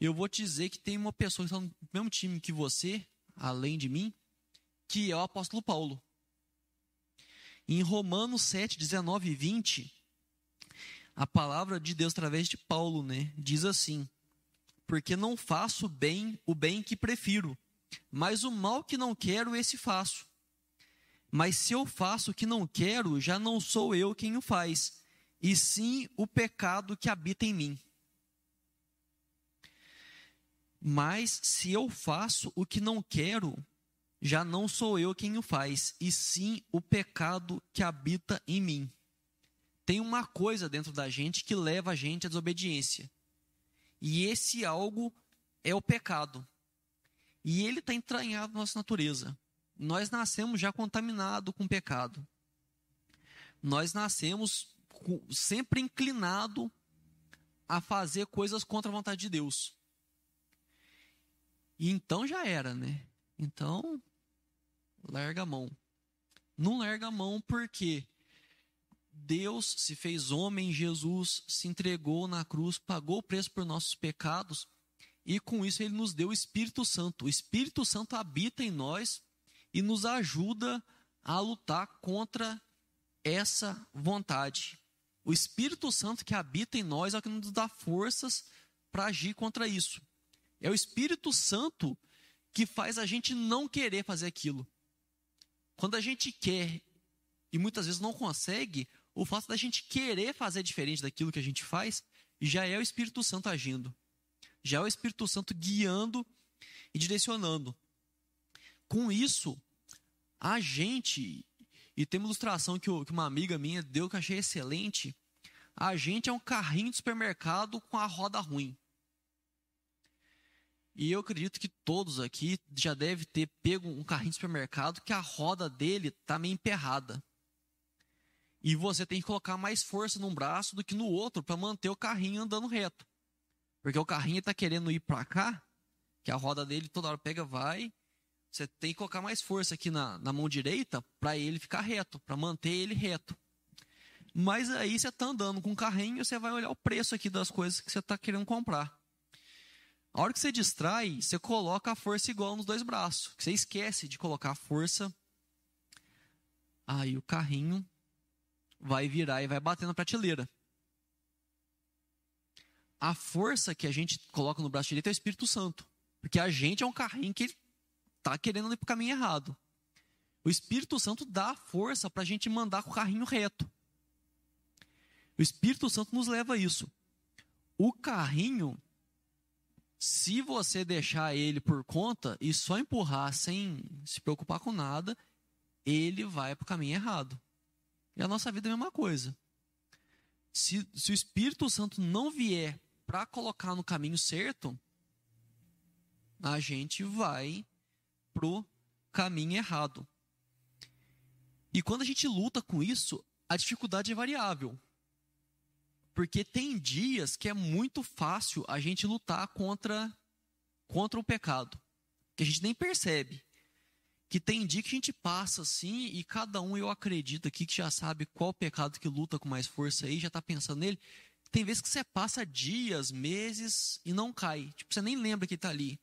S1: eu vou te dizer que tem uma pessoa que está no mesmo time que você, além de mim, que é o apóstolo Paulo. Em Romanos 7, 19 e 20, a palavra de Deus através de Paulo, né, diz assim: Porque não faço bem o bem que prefiro, mas o mal que não quero, esse faço. Mas se eu faço o que não quero, já não sou eu quem o faz, e sim o pecado que habita em mim. Mas se eu faço o que não quero, já não sou eu quem o faz, e sim o pecado que habita em mim. Tem uma coisa dentro da gente que leva a gente à desobediência. E esse algo é o pecado. E ele está entranhado na nossa natureza. Nós nascemos já contaminados com pecado. Nós nascemos sempre inclinado a fazer coisas contra a vontade de Deus. E então já era, né? Então, larga a mão. Não larga a mão porque Deus se fez homem, Jesus se entregou na cruz, pagou o preço por nossos pecados e com isso ele nos deu o Espírito Santo. O Espírito Santo habita em nós e nos ajuda a lutar contra essa vontade. O Espírito Santo que habita em nós é o que nos dá forças para agir contra isso. É o Espírito Santo que faz a gente não querer fazer aquilo. Quando a gente quer e muitas vezes não consegue, o fato da gente querer fazer diferente daquilo que a gente faz já é o Espírito Santo agindo. Já é o Espírito Santo guiando e direcionando. Com isso, a gente, e tem uma ilustração que, uma amiga minha deu que eu achei excelente. A gente é um carrinho de supermercado com a roda ruim. E eu acredito que todos aqui já devem ter pego um carrinho de supermercado que a roda dele está meio emperrada. E você tem que colocar mais força num braço do que no outro para manter o carrinho andando reto. Porque o carrinho está querendo ir para cá, que a roda dele toda hora pega, vai. Você tem que colocar mais força aqui na, na mão direita para ele ficar reto, para manter ele reto. Mas aí você está andando com o carrinho, você vai olhar o preço aqui das coisas que você está querendo comprar. A hora que você distrai, você coloca a força igual nos dois braços. Você esquece de colocar a força. Aí o carrinho vai virar e vai bater na prateleira. A força que a gente coloca no braço direito é o Espírito Santo. Porque a gente é um carrinho que está querendo ir para o caminho errado. O Espírito Santo dá força para a gente mandar com o carrinho reto. O Espírito Santo nos leva a isso. O carrinho se você deixar ele por conta e só empurrar sem se preocupar com nada, ele vai para o caminho errado. E a nossa vida é a mesma coisa. Se, se o Espírito Santo não vier para colocar no caminho certo, a gente vai pro caminho errado. E quando a gente luta com isso, a dificuldade é variável. Porque tem dias que é muito fácil a gente lutar contra, contra o pecado. Que a gente nem percebe. Que tem dia que a gente passa assim e cada um, eu acredito aqui, que já sabe qual pecado que luta com mais força aí, já está pensando nele. Tem vezes que você passa dias, meses e não cai. Tipo, você nem lembra que está ali.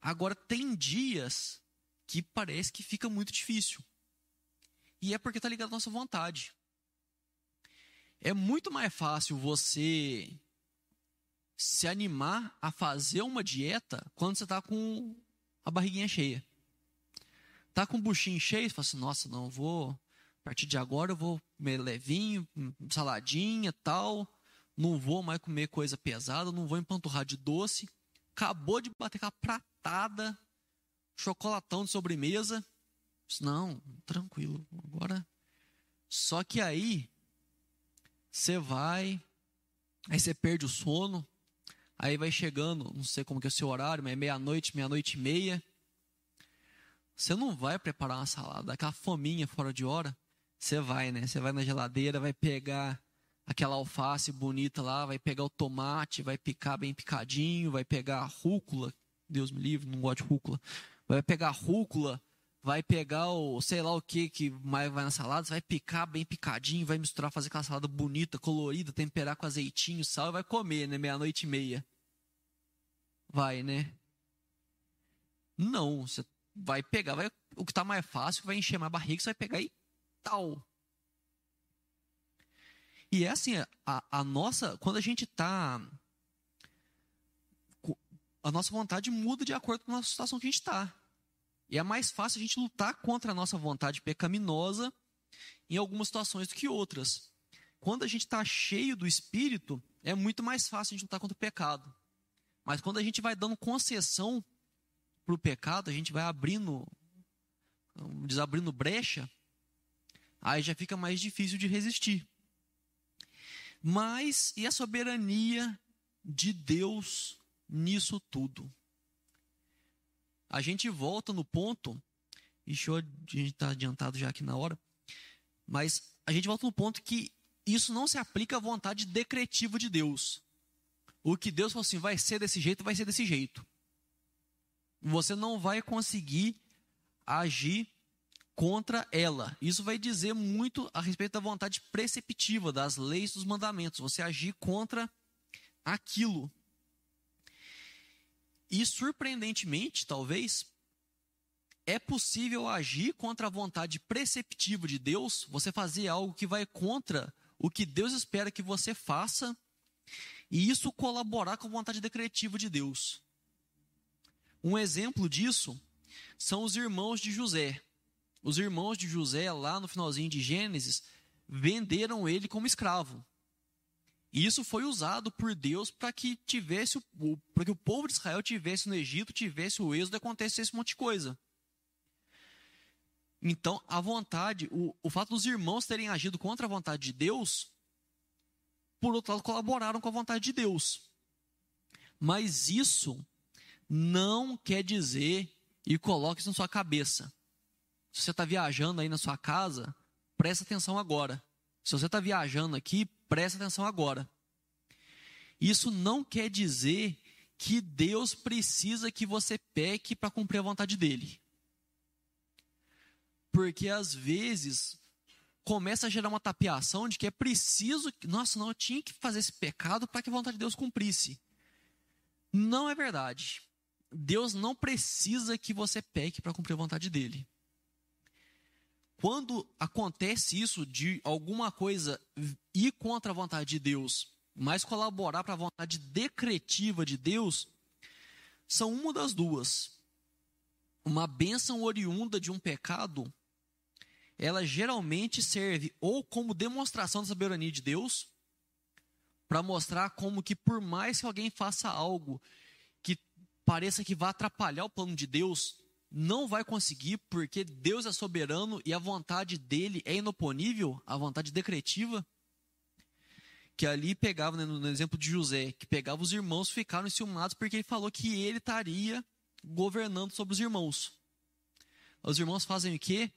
S1: Agora, tem dias que parece que fica muito difícil. E é porque está ligado à nossa vontade. É muito mais fácil você se animar a fazer uma dieta quando você está com a barriguinha cheia. Tá com o buchinho cheio, fala assim, nossa, não, vou, a partir de agora eu vou comer levinho, saladinha tal, não vou mais comer coisa pesada, não vou empanturrar de doce. Acabou de bater com a pratada, chocolatão de sobremesa. Não, tranquilo, agora. Só que aí, você vai, aí você perde o sono, aí vai chegando, não sei como que é o seu horário, mas é meia-noite, meia-noite e meia. Você não vai preparar uma salada, aquela fominha fora de hora. Você vai, né? Você vai na geladeira, vai pegar aquela alface bonita lá, vai pegar o tomate, vai picar bem picadinho, vai pegar a rúcula. Deus me livre, não gosto de rúcula. Vai pegar a rúcula, vai pegar o sei lá o que que mais vai na salada, vai picar bem picadinho, vai misturar, fazer aquela salada bonita, colorida, temperar com azeitinho, sal e vai comer, né? Meia-noite e meia. Vai, né? Não, você vai pegar, vai, o que está mais fácil, vai encher mais barriga, você vai pegar e tal. E é assim, a, a nossa, quando a gente está a nossa vontade muda de acordo com a situação que a gente está. E é mais fácil a gente lutar contra a nossa vontade pecaminosa em algumas situações do que outras. Quando a gente está cheio do Espírito, é muito mais fácil a gente lutar contra o pecado. Mas quando a gente vai dando concessão para o pecado, a gente vai abrindo, desabrindo brecha, aí já fica mais difícil de resistir. Mas e a soberania de Deus nisso tudo? A gente volta no ponto, e show, a gente está adiantado já aqui na hora, mas a gente volta no ponto que isso não se aplica à vontade decretiva de Deus. O que Deus falou assim, vai ser desse jeito, vai ser desse jeito você não vai conseguir agir contra ela. Isso vai dizer muito a respeito da vontade preceptiva das leis dos mandamentos. Você agir contra aquilo. E surpreendentemente, talvez, é possível agir contra a vontade preceptiva de Deus, você fazer algo que vai contra o que Deus espera que você faça, e isso colaborar com a vontade decretiva de Deus. Um exemplo disso são os irmãos de José. Os irmãos de José, lá no finalzinho de Gênesis, venderam ele como escravo. E isso foi usado por Deus para que tivesse para que o povo de Israel tivesse no Egito, tivesse o êxodo acontecesse um monte de coisa. Então, a vontade, o, o fato dos irmãos terem agido contra a vontade de Deus, por outro lado, colaboraram com a vontade de Deus. Mas isso não quer dizer, e coloque isso na sua cabeça. Se você está viajando aí na sua casa, presta atenção agora. Se você está viajando aqui, presta atenção agora. Isso não quer dizer que Deus precisa que você peque para cumprir a vontade dele. Porque às vezes começa a gerar uma tapeação de que é preciso, nossa, não, eu tinha que fazer esse pecado para que a vontade de Deus cumprisse. Não é verdade. Deus não precisa que você peque para cumprir a vontade dele. Quando acontece isso de alguma coisa ir contra a vontade de Deus, mas colaborar para a vontade decretiva de Deus, são uma das duas. Uma bênção oriunda de um pecado, ela geralmente serve ou como demonstração da soberania de Deus, para mostrar como que por mais que alguém faça algo pareça que vai atrapalhar o plano de Deus, não vai conseguir, porque Deus é soberano e a vontade dele é inoponível, a vontade decretiva. Que ali pegava, né, no exemplo de José, que pegava os irmãos ficaram enciumados porque ele falou que ele estaria governando sobre os irmãos. Os irmãos fazem o quê?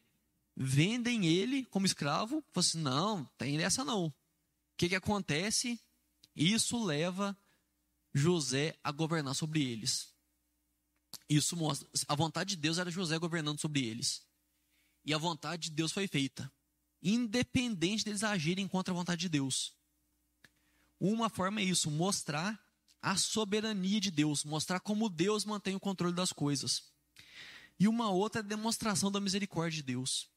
S1: Vendem ele como escravo. Falam assim, não, tem dessa não. O que, que acontece? Isso leva José a governar sobre eles. Isso mostra. A vontade de Deus era José governando sobre eles. E a vontade de Deus foi feita. Independente deles agirem contra a vontade de Deus. Uma forma é isso, mostrar a soberania de Deus, mostrar como Deus mantém o controle das coisas. E uma outra é demonstração da misericórdia de Deus.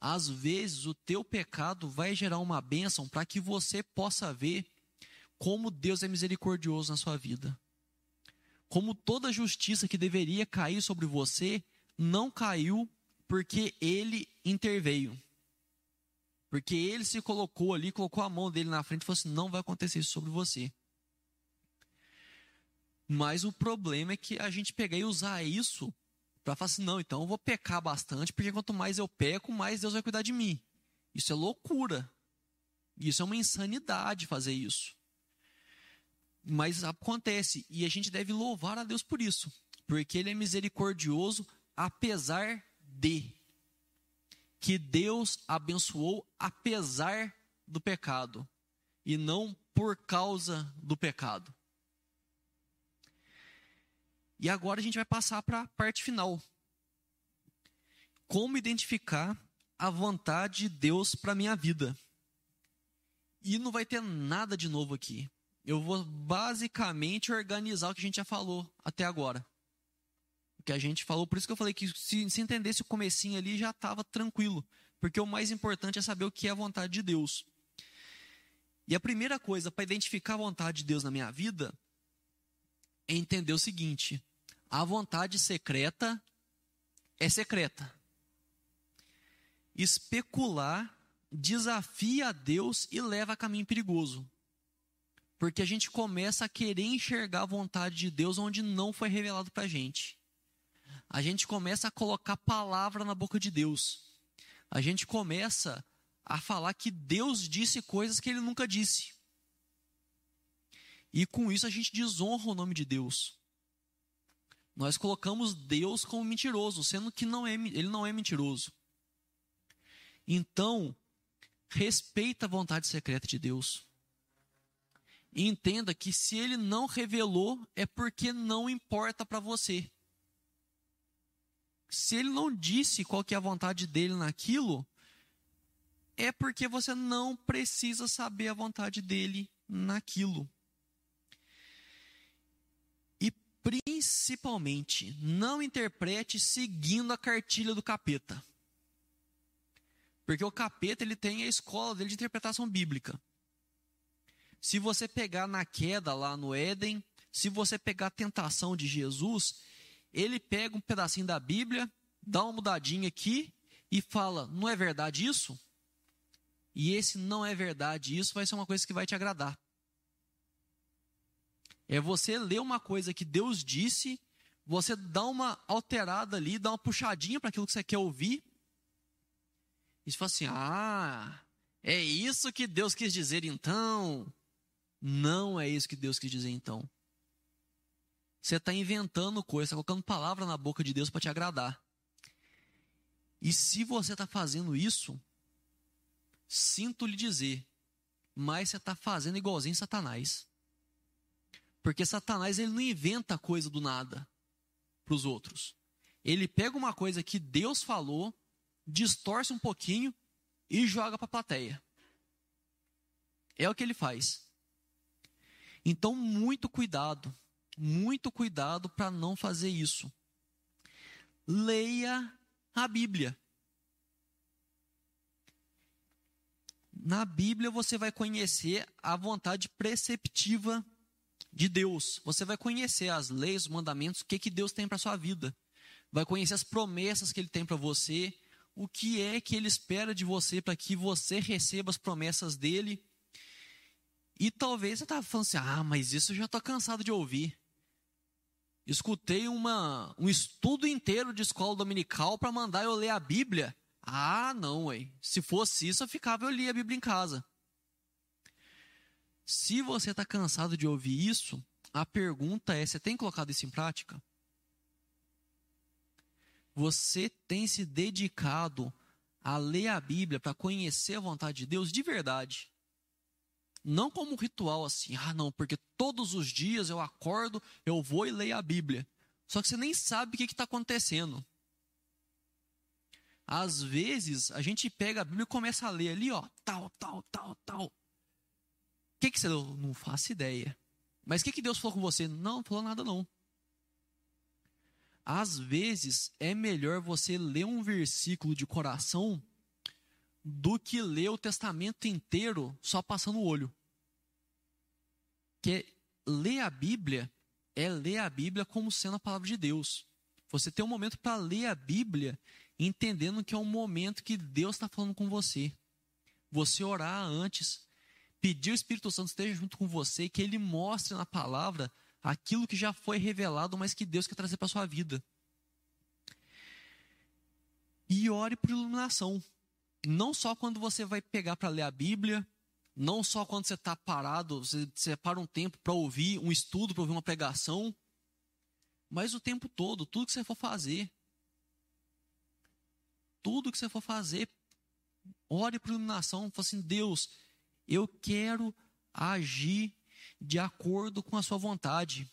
S1: Às vezes, o teu pecado vai gerar uma bênção para que você possa ver como Deus é misericordioso na sua vida. Como toda justiça que deveria cair sobre você não caiu porque ele interveio. Porque ele se colocou ali, colocou a mão dele na frente e falou assim: não vai acontecer isso sobre você. Mas o problema é que a gente pegar e usar isso para falar assim: não, então eu vou pecar bastante, porque quanto mais eu peco, mais Deus vai cuidar de mim. Isso é loucura. Isso é uma insanidade fazer isso. Mas acontece, e a gente deve louvar a Deus por isso, porque Ele é misericordioso, apesar de. Que Deus abençoou apesar do pecado, e não por causa do pecado. E agora a gente vai passar para a parte final. Como identificar a vontade de Deus para minha vida? E não vai ter nada de novo aqui. Eu vou basicamente organizar o que a gente já falou até agora. O que a gente falou, por isso que eu falei que se, se entendesse o comecinho ali já estava tranquilo. Porque o mais importante é saber o que é a vontade de Deus. E a primeira coisa para identificar a vontade de Deus na minha vida é entender o seguinte: a vontade secreta é secreta. Especular desafia a Deus e leva a caminho perigoso. Porque a gente começa a querer enxergar a vontade de Deus onde não foi revelado para a gente. A gente começa a colocar palavra na boca de Deus. A gente começa a falar que Deus disse coisas que ele nunca disse. E com isso a gente desonra o nome de Deus. Nós colocamos Deus como mentiroso, sendo que não é, ele não é mentiroso. Então, respeita a vontade secreta de Deus. E entenda que se ele não revelou, é porque não importa para você. Se ele não disse qual que é a vontade dele naquilo, é porque você não precisa saber a vontade dele naquilo. principalmente, não interprete seguindo a cartilha do capeta. Porque o capeta ele tem a escola dele de interpretação bíblica. Se você pegar na queda lá no Éden, se você pegar a tentação de Jesus, ele pega um pedacinho da Bíblia, dá uma mudadinha aqui e fala: não é verdade isso? E esse não é verdade isso vai ser uma coisa que vai te agradar. É você ler uma coisa que Deus disse, você dá uma alterada ali, dá uma puxadinha para aquilo que você quer ouvir. E você fala assim: ah, é isso que Deus quis dizer então. Não é isso que Deus quis dizer então. Você está inventando coisa, está colocando palavra na boca de Deus para te agradar. E se você está fazendo isso, sinto lhe dizer, mas você está fazendo igualzinho Satanás. Porque Satanás ele não inventa coisa do nada para os outros. Ele pega uma coisa que Deus falou, distorce um pouquinho e joga para a plateia. É o que ele faz. Então, muito cuidado, muito cuidado para não fazer isso. Leia a Bíblia. Na Bíblia você vai conhecer a vontade preceptiva de Deus. Você vai conhecer as leis, os mandamentos, o que, que Deus tem para sua vida. Vai conhecer as promessas que Ele tem para você, o que é que Ele espera de você para que você receba as promessas dele. E talvez você estava falando assim: ah, mas isso eu já estou cansado de ouvir. Escutei uma, um estudo inteiro de escola dominical para mandar eu ler a Bíblia. Ah, não, ué. Se fosse isso, eu ficava, eu lia a Bíblia em casa. Se você está cansado de ouvir isso, a pergunta é: você tem colocado isso em prática? Você tem se dedicado a ler a Bíblia para conhecer a vontade de Deus de verdade? Não como um ritual assim, ah, não, porque todos os dias eu acordo, eu vou e leio a Bíblia. Só que você nem sabe o que está acontecendo. Às vezes, a gente pega a Bíblia e começa a ler ali, ó, tal, tal, tal, tal que, que você. Eu não faço ideia. Mas o que, que Deus falou com você? Não, não falou nada não. Às vezes é melhor você ler um versículo de coração do que ler o testamento inteiro só passando o olho. Que ler a Bíblia é ler a Bíblia como sendo a palavra de Deus. Você tem um momento para ler a Bíblia entendendo que é um momento que Deus está falando com você. Você orar antes, pedir o Espírito Santo esteja junto com você, que ele mostre na palavra aquilo que já foi revelado, mas que Deus quer trazer para sua vida. E ore por iluminação. Não só quando você vai pegar para ler a Bíblia, não só quando você está parado, você separa um tempo para ouvir um estudo, para ouvir uma pregação, mas o tempo todo, tudo que você for fazer. Tudo que você for fazer, ore por iluminação, fala assim, Deus, eu quero agir de acordo com a sua vontade.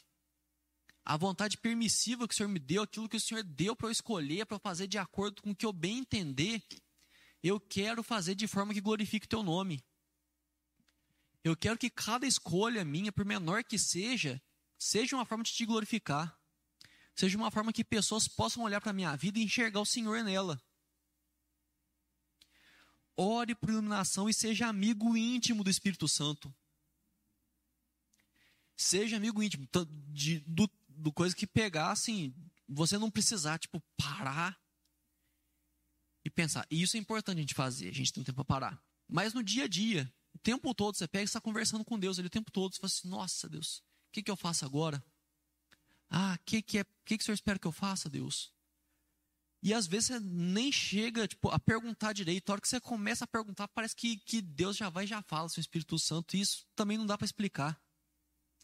S1: A vontade permissiva que o Senhor me deu, aquilo que o Senhor deu para eu escolher, para eu fazer de acordo com o que eu bem entender, eu quero fazer de forma que glorifique o teu nome. Eu quero que cada escolha minha, por menor que seja, seja uma forma de te glorificar. Seja uma forma que pessoas possam olhar para a minha vida e enxergar o Senhor nela. Ore por iluminação e seja amigo íntimo do Espírito Santo. Seja amigo íntimo de, do, do coisa que pegar, assim, você não precisar, tipo, parar e pensar. E isso é importante a gente fazer, a gente tem um tempo para parar. Mas no dia a dia, o tempo todo você pega e está conversando com Deus ali o tempo todo. Você fala assim: nossa, Deus, o que, que eu faço agora? Ah, o que, que, é, que, que o Senhor espera que eu faça, Deus? E às vezes você nem chega tipo, a perguntar direito. A hora que você começa a perguntar, parece que, que Deus já vai e já fala, seu Espírito Santo. E isso também não dá para explicar.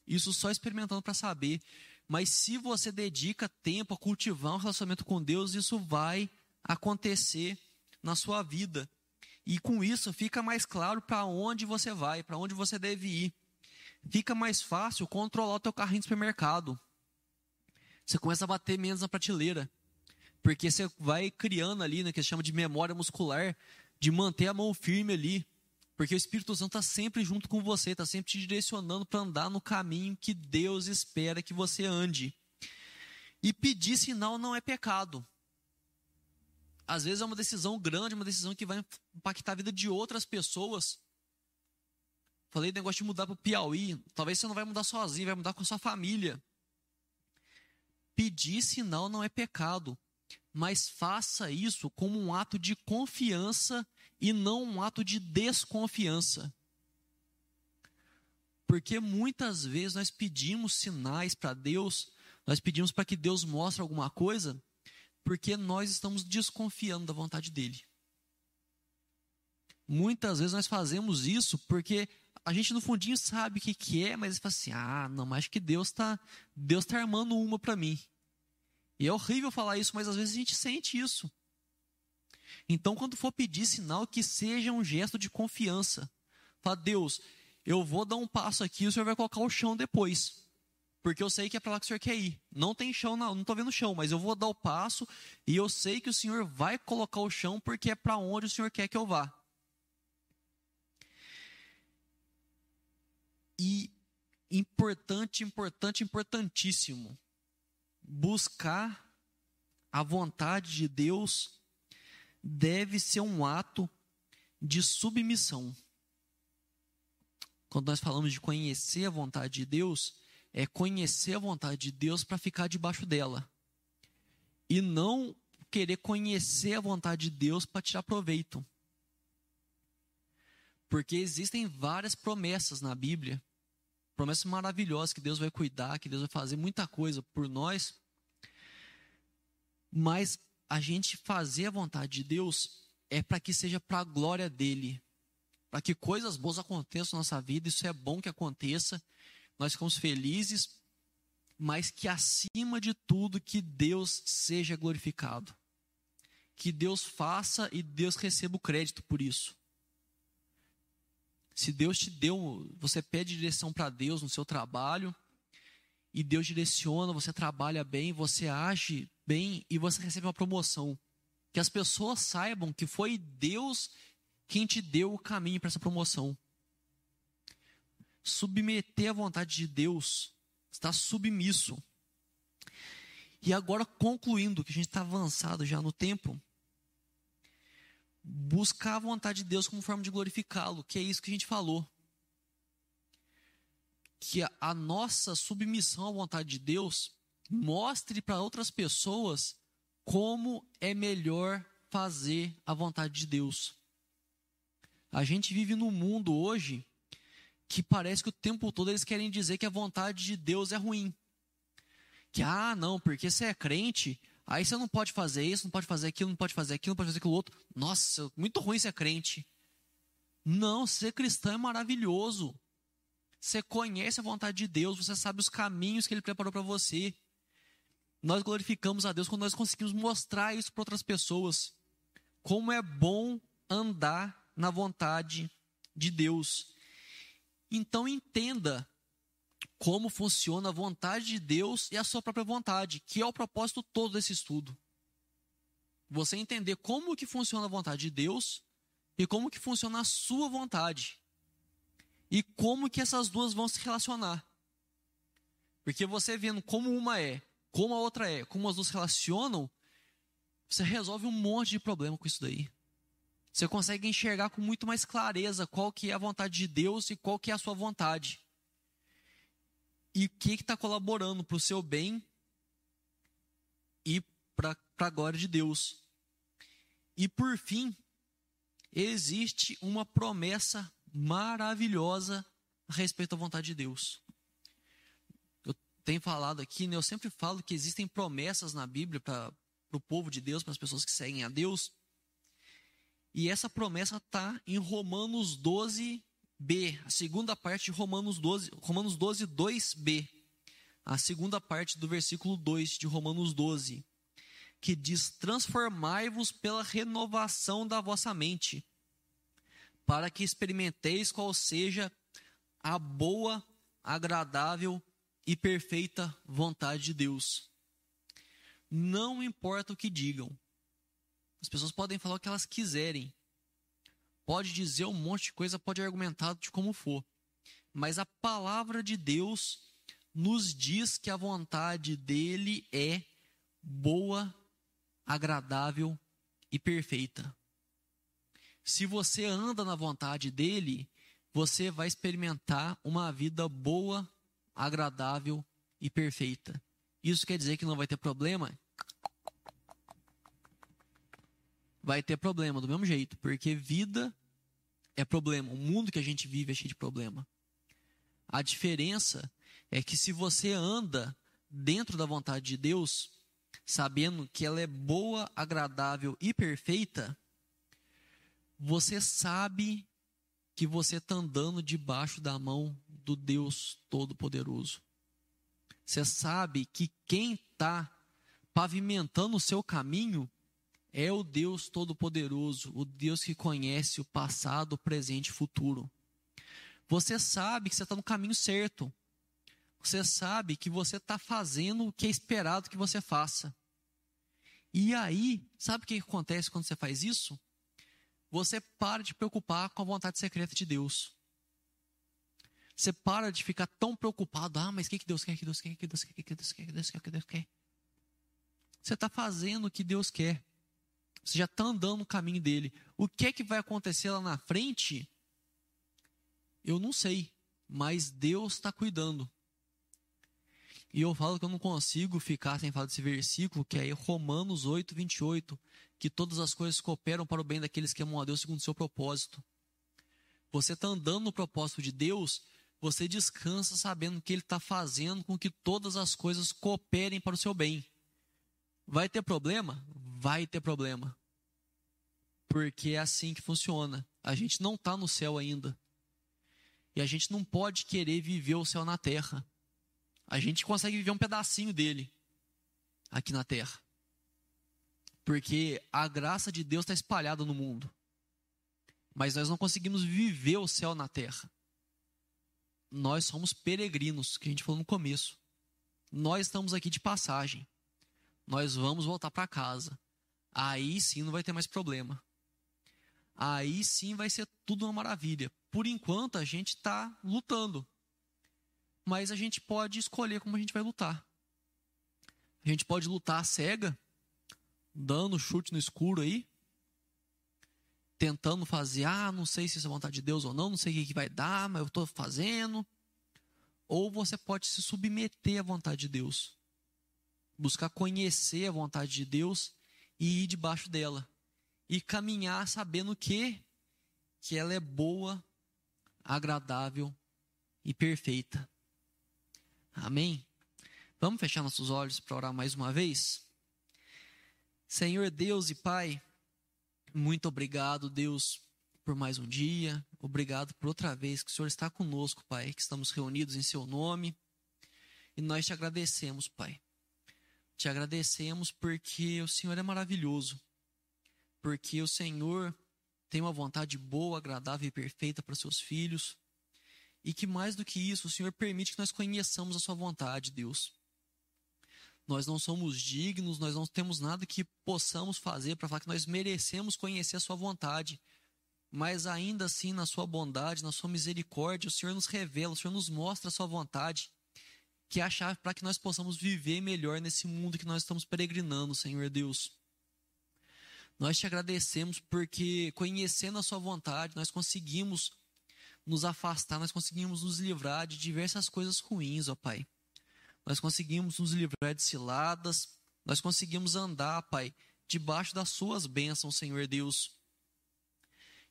S1: Isso só experimentando para saber. Mas se você dedica tempo a cultivar um relacionamento com Deus, isso vai acontecer na sua vida. E com isso fica mais claro para onde você vai, para onde você deve ir. Fica mais fácil controlar o teu carrinho de supermercado. Você começa a bater menos na prateleira. Porque você vai criando ali, né, que se chama de memória muscular, de manter a mão firme ali. Porque o Espírito Santo está sempre junto com você, está sempre te direcionando para andar no caminho que Deus espera que você ande. E pedir sinal não é pecado às vezes é uma decisão grande, uma decisão que vai impactar a vida de outras pessoas. Falei do negócio de mudar para o Piauí. Talvez você não vai mudar sozinho, vai mudar com a sua família. Pedir sinal não é pecado, mas faça isso como um ato de confiança e não um ato de desconfiança. Porque muitas vezes nós pedimos sinais para Deus, nós pedimos para que Deus mostre alguma coisa, porque nós estamos desconfiando da vontade dele. Muitas vezes nós fazemos isso porque a gente no fundinho sabe o que, que é, mas fala assim: ah, não, mas acho que Deus está Deus tá armando uma para mim. E é horrível falar isso, mas às vezes a gente sente isso. Então, quando for pedir sinal, que seja um gesto de confiança. Fala, Deus, eu vou dar um passo aqui, o Senhor vai colocar o chão depois porque eu sei que é para lá que o Senhor quer ir. Não tem chão, não estou vendo chão, mas eu vou dar o passo e eu sei que o Senhor vai colocar o chão porque é para onde o Senhor quer que eu vá. E importante, importante, importantíssimo, buscar a vontade de Deus deve ser um ato de submissão. Quando nós falamos de conhecer a vontade de Deus, é conhecer a vontade de Deus para ficar debaixo dela. E não querer conhecer a vontade de Deus para tirar proveito. Porque existem várias promessas na Bíblia, promessas maravilhosas que Deus vai cuidar, que Deus vai fazer muita coisa por nós. Mas a gente fazer a vontade de Deus é para que seja para a glória dele, para que coisas boas aconteçam na nossa vida, isso é bom que aconteça, nós ficamos felizes, mas que acima de tudo que Deus seja glorificado. Que Deus faça e Deus receba o crédito por isso. Se Deus te deu, você pede direção para Deus no seu trabalho, e Deus direciona, você trabalha bem, você age bem e você recebe uma promoção. Que as pessoas saibam que foi Deus quem te deu o caminho para essa promoção. Submeter à vontade de Deus, estar submisso. E agora, concluindo, que a gente está avançado já no tempo, buscar a vontade de Deus como forma de glorificá-lo, que é isso que a gente falou. Que a, a nossa submissão à vontade de Deus mostre para outras pessoas como é melhor fazer a vontade de Deus. A gente vive num mundo hoje que parece que o tempo todo eles querem dizer que a vontade de Deus é ruim. Que, ah, não, porque você é crente, aí você não pode fazer isso, não pode fazer aquilo, não pode fazer aquilo, não pode fazer aquilo outro. Nossa, muito ruim ser crente. Não, ser cristão é maravilhoso. Você conhece a vontade de Deus, você sabe os caminhos que Ele preparou para você. Nós glorificamos a Deus quando nós conseguimos mostrar isso para outras pessoas. Como é bom andar na vontade de Deus. Então entenda como funciona a vontade de Deus e a sua própria vontade, que é o propósito todo desse estudo. Você entender como que funciona a vontade de Deus e como que funciona a sua vontade. E como que essas duas vão se relacionar. Porque você vendo como uma é, como a outra é, como as duas se relacionam, você resolve um monte de problema com isso daí. Você consegue enxergar com muito mais clareza qual que é a vontade de Deus e qual que é a sua vontade. E o que está colaborando para o seu bem e para a glória de Deus. E por fim, existe uma promessa maravilhosa a respeito da vontade de Deus. Eu tenho falado aqui, né, eu sempre falo que existem promessas na Bíblia para o povo de Deus, para as pessoas que seguem a Deus. E essa promessa está em Romanos 12, B, a segunda parte de Romanos 12, Romanos 12, 2b. A segunda parte do versículo 2 de Romanos 12, que diz: Transformai-vos pela renovação da vossa mente, para que experimenteis qual seja a boa, agradável e perfeita vontade de Deus. Não importa o que digam, as pessoas podem falar o que elas quiserem. Pode dizer um monte de coisa, pode argumentar de como for. Mas a palavra de Deus nos diz que a vontade dele é boa, agradável e perfeita. Se você anda na vontade dele, você vai experimentar uma vida boa, agradável e perfeita. Isso quer dizer que não vai ter problema? Vai ter problema do mesmo jeito, porque vida é problema. O mundo que a gente vive é cheio de problema. A diferença é que se você anda dentro da vontade de Deus, sabendo que ela é boa, agradável e perfeita, você sabe que você está andando debaixo da mão do Deus Todo-Poderoso. Você sabe que quem está pavimentando o seu caminho é o Deus Todo-Poderoso, o Deus que conhece o passado, o presente e o futuro. Você sabe que você está no caminho certo. Você sabe que você está fazendo o que é esperado que você faça. E aí, sabe o que acontece quando você faz isso? Você para de preocupar com a vontade secreta de Deus. Você para de ficar tão preocupado. Ah, mas o que, Deus quer? Que Deus quer? Que Deus quer? Que Deus quer? Que Deus quer? Que Deus quer? Você está fazendo o que Deus quer. Você já está andando no caminho dele. O que é que vai acontecer lá na frente? Eu não sei, mas Deus está cuidando. E eu falo que eu não consigo ficar sem falar desse versículo, que é Romanos 8, 28, que todas as coisas cooperam para o bem daqueles que amam a Deus segundo o seu propósito. Você está andando no propósito de Deus, você descansa sabendo que Ele está fazendo com que todas as coisas cooperem para o seu bem. Vai ter problema? Vai ter problema. Porque é assim que funciona. A gente não está no céu ainda. E a gente não pode querer viver o céu na terra. A gente consegue viver um pedacinho dele aqui na terra. Porque a graça de Deus está espalhada no mundo. Mas nós não conseguimos viver o céu na terra. Nós somos peregrinos, que a gente falou no começo. Nós estamos aqui de passagem. Nós vamos voltar para casa aí sim não vai ter mais problema. Aí sim vai ser tudo uma maravilha. Por enquanto a gente está lutando. mas a gente pode escolher como a gente vai lutar. A gente pode lutar cega, dando chute no escuro aí, tentando fazer, ah, não sei se isso é vontade de Deus ou não, não sei o que, vai dar, mas eu estou fazendo. Ou você pode se submeter à vontade de Deus, buscar conhecer a vontade de Deus e ir debaixo dela, e caminhar sabendo que que ela é boa, agradável e perfeita. Amém? Vamos fechar nossos olhos para orar mais uma vez? Senhor Deus e Pai, muito obrigado, Deus, por mais um dia. Obrigado por outra vez que o Senhor está conosco, Pai, que estamos reunidos em Seu nome. E nós te agradecemos, Pai. Te agradecemos porque o Senhor é maravilhoso. Porque o Senhor tem uma vontade boa, agradável e perfeita para seus filhos. E que mais do que isso, o Senhor permite que nós conheçamos a Sua vontade, Deus. Nós não somos dignos, nós não temos nada que possamos fazer para falar que nós merecemos conhecer a Sua vontade. Mas ainda assim, na Sua bondade, na Sua misericórdia, o Senhor nos revela, o Senhor nos mostra a Sua vontade, que é a chave para que nós possamos viver melhor nesse mundo que nós estamos peregrinando, Senhor Deus. Nós te agradecemos porque, conhecendo a Sua vontade, nós conseguimos nos afastar, nós conseguimos nos livrar de diversas coisas ruins, ó Pai nós conseguimos nos livrar de ciladas, nós conseguimos andar, Pai, debaixo das Suas bênçãos, Senhor Deus.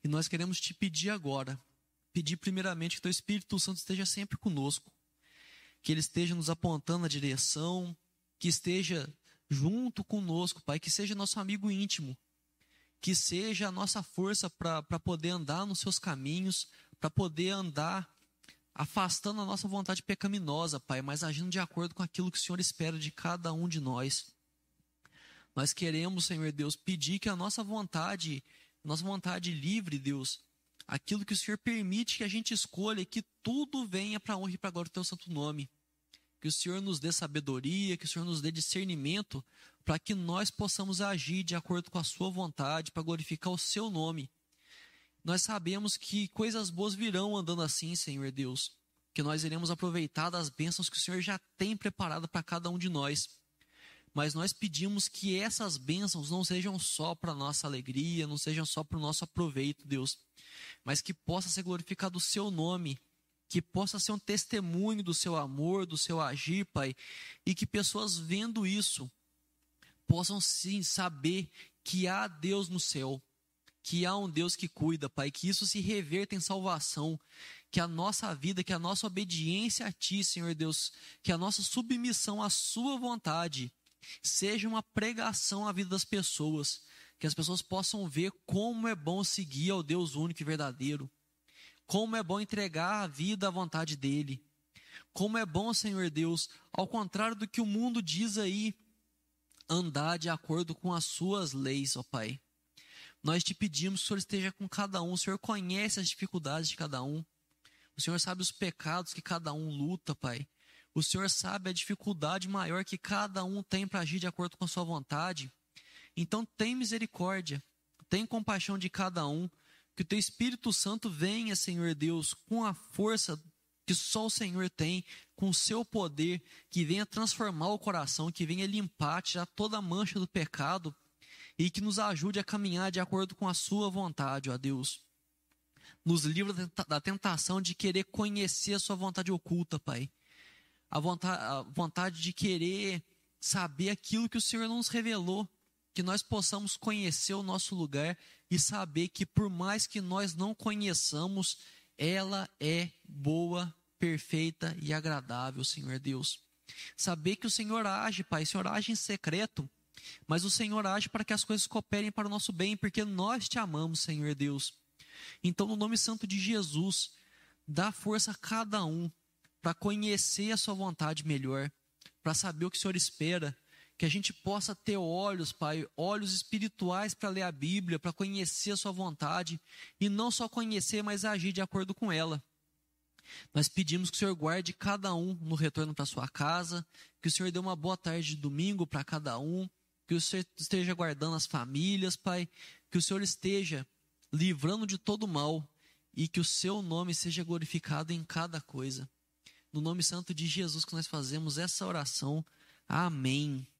S1: E nós queremos te pedir agora, pedir primeiramente que Teu Espírito Santo esteja sempre conosco, que Ele esteja nos apontando na direção, que esteja junto conosco, Pai, que seja nosso amigo íntimo, que seja a nossa força para poder andar nos Seus caminhos, para poder andar afastando a nossa vontade pecaminosa, Pai, mas agindo de acordo com aquilo que o Senhor espera de cada um de nós. Nós queremos, Senhor Deus, pedir que a nossa vontade, nossa vontade livre, Deus, aquilo que o Senhor permite que a gente escolha, que tudo venha para honra e para glória do teu santo nome. Que o Senhor nos dê sabedoria, que o Senhor nos dê discernimento, para que nós possamos agir de acordo com a sua vontade, para glorificar o seu nome nós sabemos que coisas boas virão andando assim, Senhor Deus. Que nós iremos aproveitar das bênçãos que o Senhor já tem preparado para cada um de nós. Mas nós pedimos que essas bênçãos não sejam só para nossa alegria, não sejam só para o nosso aproveito, Deus. Mas que possa ser glorificado o seu nome, que possa ser um testemunho do seu amor, do seu agir, Pai. E que pessoas vendo isso possam sim saber que há Deus no céu que há um Deus que cuida, Pai, que isso se reverta em salvação, que a nossa vida, que a nossa obediência a Ti, Senhor Deus, que a nossa submissão à Sua vontade seja uma pregação à vida das pessoas, que as pessoas possam ver como é bom seguir ao Deus único e verdadeiro, como é bom entregar a vida à vontade dEle, como é bom, Senhor Deus, ao contrário do que o mundo diz aí, andar de acordo com as Suas leis, ó Pai. Nós te pedimos que o Senhor esteja com cada um, o Senhor conhece as dificuldades de cada um, o Senhor sabe os pecados que cada um luta, Pai. O Senhor sabe a dificuldade maior que cada um tem para agir de acordo com a sua vontade. Então, tem misericórdia, tem compaixão de cada um, que o teu Espírito Santo venha, Senhor Deus, com a força que só o Senhor tem, com o seu poder, que venha transformar o coração, que venha limpar, tirar toda a mancha do pecado, e que nos ajude a caminhar de acordo com a Sua vontade, ó Deus. Nos livra da tentação de querer conhecer a Sua vontade oculta, Pai. A vontade, a vontade de querer saber aquilo que o Senhor nos revelou. Que nós possamos conhecer o nosso lugar e saber que, por mais que nós não conheçamos, ela é boa, perfeita e agradável, Senhor Deus. Saber que o Senhor age, Pai, o Senhor age em secreto mas o Senhor age para que as coisas cooperem para o nosso bem, porque nós te amamos, Senhor Deus. Então, no nome santo de Jesus, dá força a cada um para conhecer a sua vontade melhor, para saber o que o Senhor espera, que a gente possa ter olhos, Pai, olhos espirituais para ler a Bíblia, para conhecer a sua vontade e não só conhecer, mas agir de acordo com ela. Nós pedimos que o Senhor guarde cada um no retorno para sua casa, que o Senhor dê uma boa tarde de domingo para cada um, que o Senhor esteja guardando as famílias, Pai, que o Senhor esteja livrando de todo mal e que o seu nome seja glorificado em cada coisa. No nome santo de Jesus que nós fazemos essa oração. Amém.